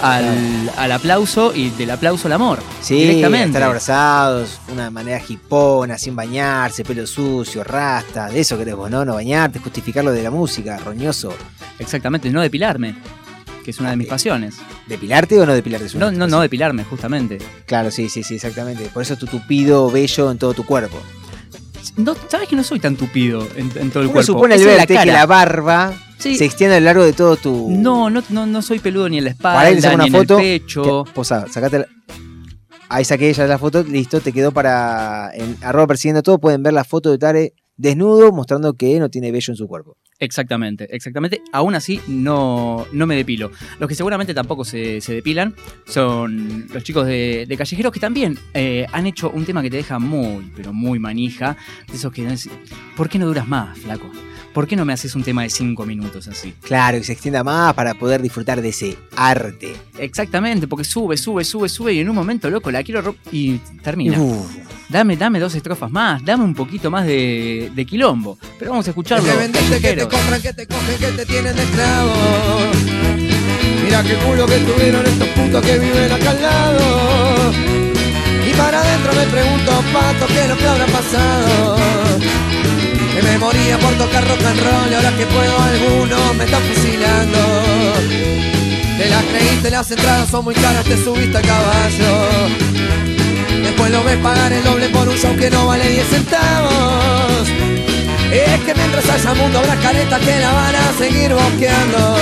al, al aplauso y del aplauso al amor. Sí, directamente. estar abrazados, una manera hipona, sin bañarse, pelo sucio, rasta, de eso querés vos, ¿no? No bañarte, justificar lo de la música, roñoso. Exactamente, no depilarme, que es una de mis pasiones. ¿Depilarte o no depilarte? Es una No, no, no depilarme, justamente. Claro, sí, sí, sí, exactamente. Por eso tu tupido bello en todo tu cuerpo. No, ¿Sabes que no soy tan tupido en, en todo el Uno cuerpo? supone la que la barba Sí. se extiende a lo largo de todo tu. No, no, no, no soy peludo ni en la ahí espalda, ni una en foto. el pecho. que- Posá, sacate la- Ahí saqué ya la foto, listo, te quedó para. En arroba persiguiendo todo, pueden ver la foto de Tare desnudo, mostrando que no tiene vello en su cuerpo. Exactamente, exactamente. Aún así, no, no me depilo. Los que seguramente tampoco se, se depilan son los chicos de, de Callejeros que también eh, han hecho un tema que te deja muy, pero muy manija. De esos que ¿por qué no duras más, flaco? ¿Por qué no me haces un tema de cinco minutos así? Claro, que se extienda más para poder disfrutar de ese arte. Exactamente, porque sube, sube, sube, sube y en un momento, loco, la quiero ro- y termina. Uf. Dame, dame dos estrofas más, dame un poquito más de, de quilombo. Pero vamos a escucharlo. Que vendiste, que te compran, que te cogen, que te tienen de esclavo. Mira qué culo que tuvieron estos putos que viven acá al lado. Y para adentro me pregunto, pato, qué es lo que habrá pasado. Me moría por tocar rock and roll ahora que puedo algunos me están fusilando. Te las creíste, las entradas son muy caras, te subiste al caballo. Después lo ves pagar el doble por un show que no vale 10 centavos. Es que mientras haya mundo habrá caretas que la van a seguir bosqueando.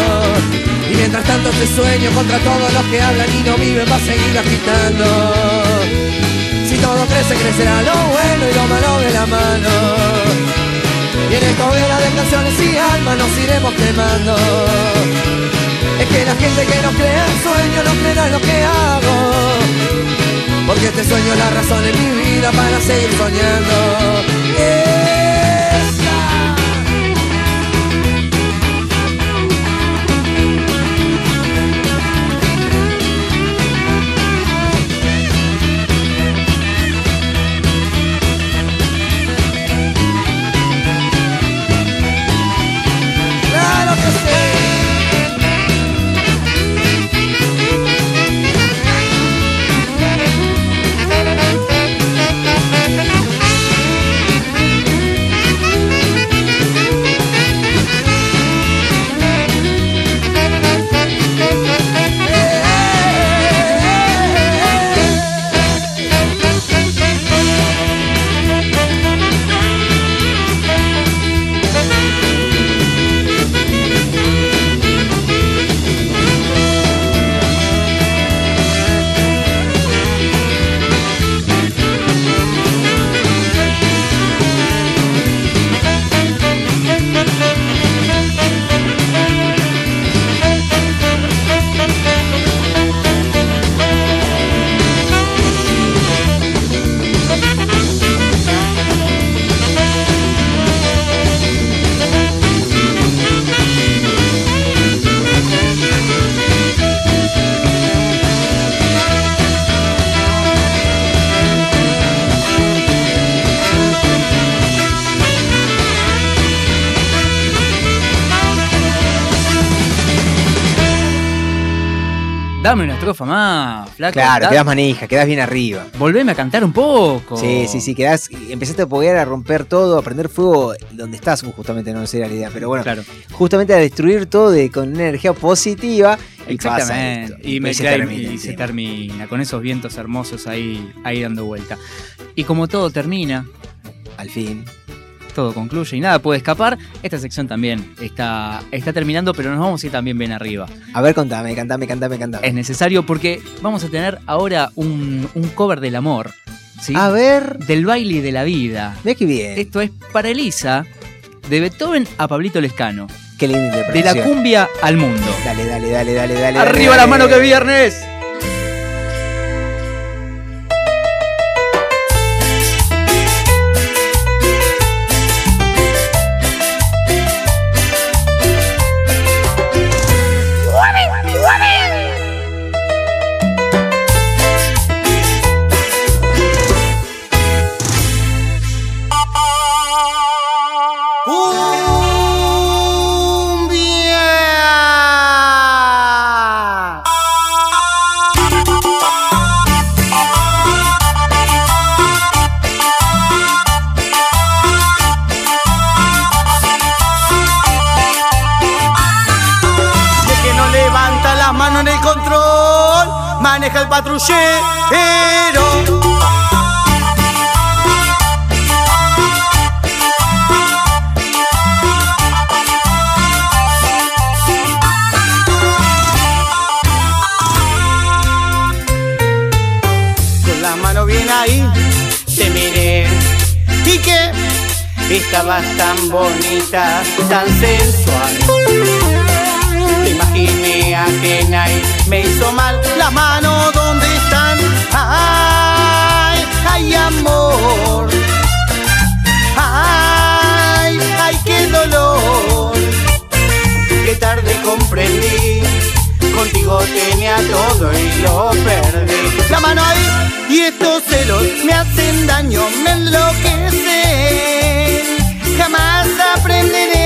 Y mientras tanto este sueño contra todos los que hablan y no viven va a seguir agitando. Si todo crece, crecerá lo bueno y lo malo de la mano. Y en de canciones y almas nos iremos quemando. Es que la gente que no cree en sueño no creerá lo que hago. Porque este sueño la razón en mi vida para seguir soñando. Cantame una estrofa más, flaco. Claro, quedás manija, quedás bien arriba. Volveme a cantar un poco. Sí, sí, sí, quedás, empezaste a poder a romper todo, a prender fuego donde estás, justamente no sé la idea, pero bueno, Claro. justamente a destruir todo de, con una energía positiva y Exactamente. esto. Y, me se termina y se termina con esos vientos hermosos ahí, ahí dando vuelta. Y como todo termina, al fin, todo concluye y nada puede escapar, esta sección también está, está terminando, pero nos vamos a ir también bien arriba. A ver, contame, cantame, cantame, cantame. Es necesario porque vamos a tener ahora un, un cover del amor. ¿sí? A ver. Del baile y de la vida. Ve que bien. Esto es para Elisa, de Beethoven a Pablito Lescano. Qué linda De la cumbia al mundo. Dale, dale, dale, dale, dale. ¡Arriba dale, la mano dale. que viernes! Con la mano bien ahí, te miré. ¿Y que Estabas tan bonita, tan sensual. Te imaginé ajena y me hizo mal. Las manos, Amor. Ay, ay, qué dolor. Qué tarde comprendí. Contigo tenía todo y lo perdí. La mano ahí y estos celos me hacen daño, me enloquecen. Jamás aprenderé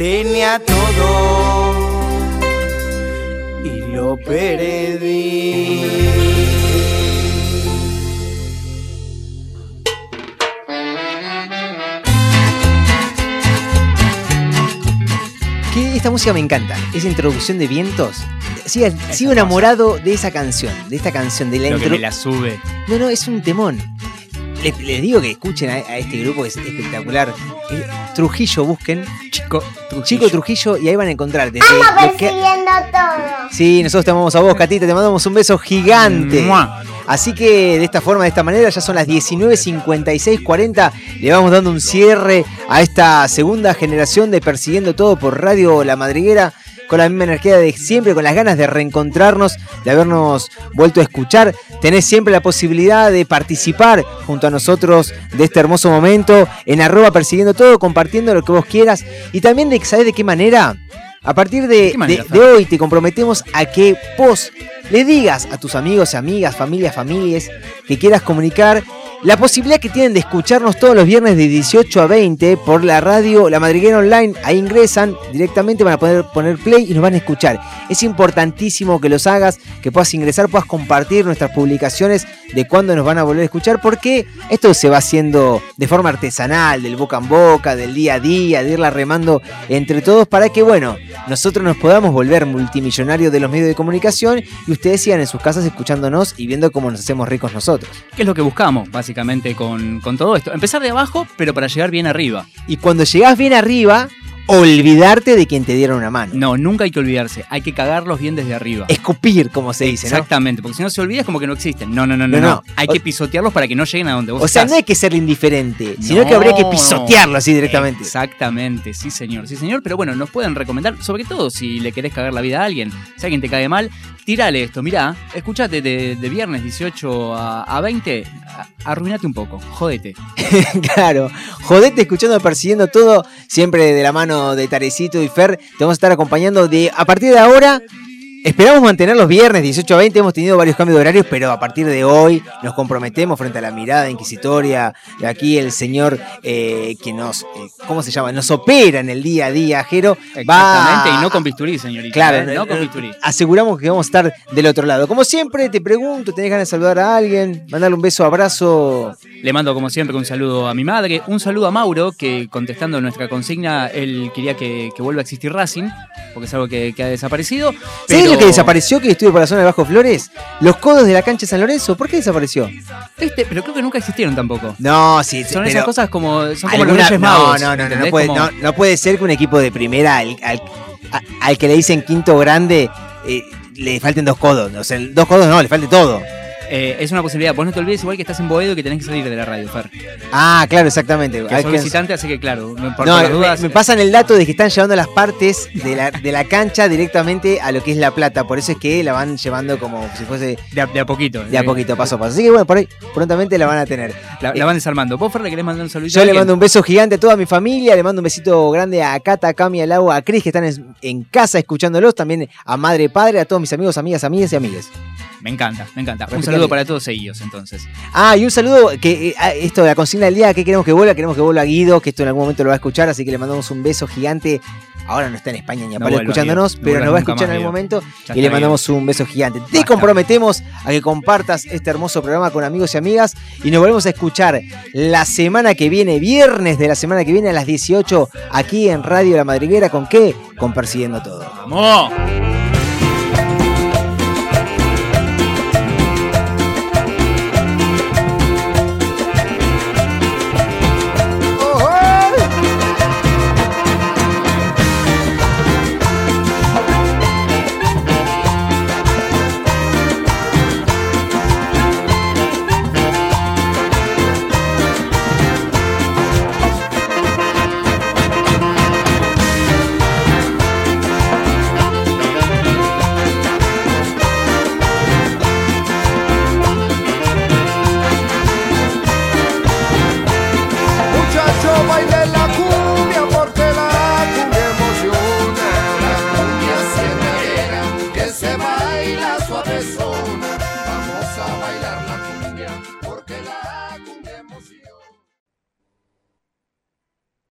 tenía todo y lo perdí. Que esta música me encanta. Esa introducción de vientos. Sigo, sigo enamorado de esa canción, de esta canción, de la Lo que intro- me la sube. No, no, es un temón. Les, les digo que escuchen a, a este grupo que es espectacular. El Trujillo busquen. Chico Trujillo. Chico Trujillo y ahí van a encontrar desde Vamos lo que- persiguiendo todo. Sí, nosotros te amamos a vos, Catita, te mandamos un beso gigante. Mua. Así que de esta forma, de esta manera, ya son las 19.56.40. Le vamos dando un cierre a esta segunda generación de Persiguiendo Todo por Radio La Madriguera. Con la misma energía de siempre, con las ganas de reencontrarnos, de habernos vuelto a escuchar. Tenés siempre la posibilidad de participar junto a nosotros de este hermoso momento en arroba persiguiendo todo, compartiendo lo que vos quieras. Y también de, ¿sabés de qué manera? A partir de, de- hoy te comprometemos a que vos le digas a tus amigos, amigas, familias, familias que quieras comunicar la posibilidad que tienen de escucharnos todos los viernes de 18 a 20 por la radio La Madriguera Online. Ahí ingresan directamente, van a poder poner play y nos van a escuchar. Es importantísimo que los hagas, que puedas ingresar, puedas compartir nuestras publicaciones de cuándo nos van a volver a escuchar, porque esto se va haciendo de forma artesanal, del boca en boca, del día a día, de irla remando entre todos para que, bueno, nosotros nos podamos volver multimillonarios de los medios de comunicación y ustedes sigan en sus casas escuchándonos y viendo cómo nos hacemos ricos nosotros. ¿Qué es lo que buscamos, básicamente, con, con todo esto? Empezar de abajo, pero para llegar bien arriba. Y cuando llegás bien arriba, olvidarte de quien te dieron una mano. No, nunca hay que olvidarse. Hay que cagarlos bien desde arriba. Escupir, como se dice, ¿no? Exactamente, porque si no se olvida es como que no existen. No, no, no, no. No, no. no. Hay O- que pisotearlos para que no lleguen a donde vos O sea, estás. no hay que ser indiferente, sino No, que habría que no. pisotearlo así directamente. Exactamente, sí señor, sí señor. Pero bueno, nos pueden recomendar, sobre todo si le querés cagar la vida a alguien, si alguien te cae mal, tirale esto, mirá, escuchate de, viernes 18 a, a 20, a- arruinate un poco, jodete. claro. Jodete escuchando, persiguiendo todo, siempre de la mano de Tarecito y Fer. Te vamos a estar acompañando de a partir de ahora. Esperamos mantener los viernes 18 a 20, hemos tenido varios cambios de horarios, pero a partir de hoy nos comprometemos frente a la mirada inquisitoria de aquí el señor eh, que nos, eh, ¿cómo se llama? Nos opera en el día a día, Jero. Exactamente, Va y no con bisturí, señorita. Claro, ¿eh? no con bisturí. aseguramos que vamos a estar del otro lado. Como siempre, te pregunto, ¿tenés ganas de saludar a alguien? Mandarle un beso, abrazo. Le mando como siempre un saludo a mi madre, un saludo a Mauro, que contestando nuestra consigna, él quería que, que vuelva a existir Racing, porque es algo que, que ha desaparecido. ¿Sabés pero- lo que desapareció que estuve por la zona de Bajo Flores? Los codos de la cancha de San Lorenzo. ¿Por qué desapareció? Este, pero creo que nunca existieron tampoco. No, sí, sí, Son esas cosas como, son como los alguna- Magos. No, no, no, no, puede, Como- no, no puede ser que un equipo de primera al, al- a- al que le dicen quinto grande eh, le falten dos codos. O sea, dos codos no, le falte todo. Eh, es una posibilidad. Vos no te olvides igual que estás en Boedo que tenés que salir de la radio, Fer. Ah, claro, exactamente. Que Hay sos visitante, así que claro, por, No, por las me- dudas. me, pasan el dato de que están llevando las partes de la, de la cancha directamente a lo que es La Plata. Por eso es que la van llevando como si fuese. De a, de a poquito. De a poquito, paso a paso. Así que bueno, por ahí prontamente la van a tener. La, la van desarmando. ¿Vos, Fer, le querés mandar un saludito? Yo a le mando un beso gigante a toda mi familia, le mando un besito grande a Cata, a Cami, al agua, a Cris, que están en, en casa escuchándolos, también a madre, padre, a todos mis amigos, amigas, amigas y amigues. Me encanta, me encanta. Un Repetí, saludo para todos ellos, entonces. Ah, y un saludo, que eh, esto de la consigna del día, que queremos que vuelva, queremos que vuelva Guido, que esto en algún momento lo va a escuchar, así que le mandamos un beso gigante. Ahora no está en España ni a No escuchándonos. No pero nos va a escuchar en algún momento Ya y le mandamos un beso gigante. Te comprometemos a que compartas este hermoso programa con amigos y amigas y nos volvemos a escuchar la semana que viene, viernes de la semana que viene a las 18, aquí en Radio La Madriguera, ¿con qué? Con Persiguiendo Todo. ¡Vamos!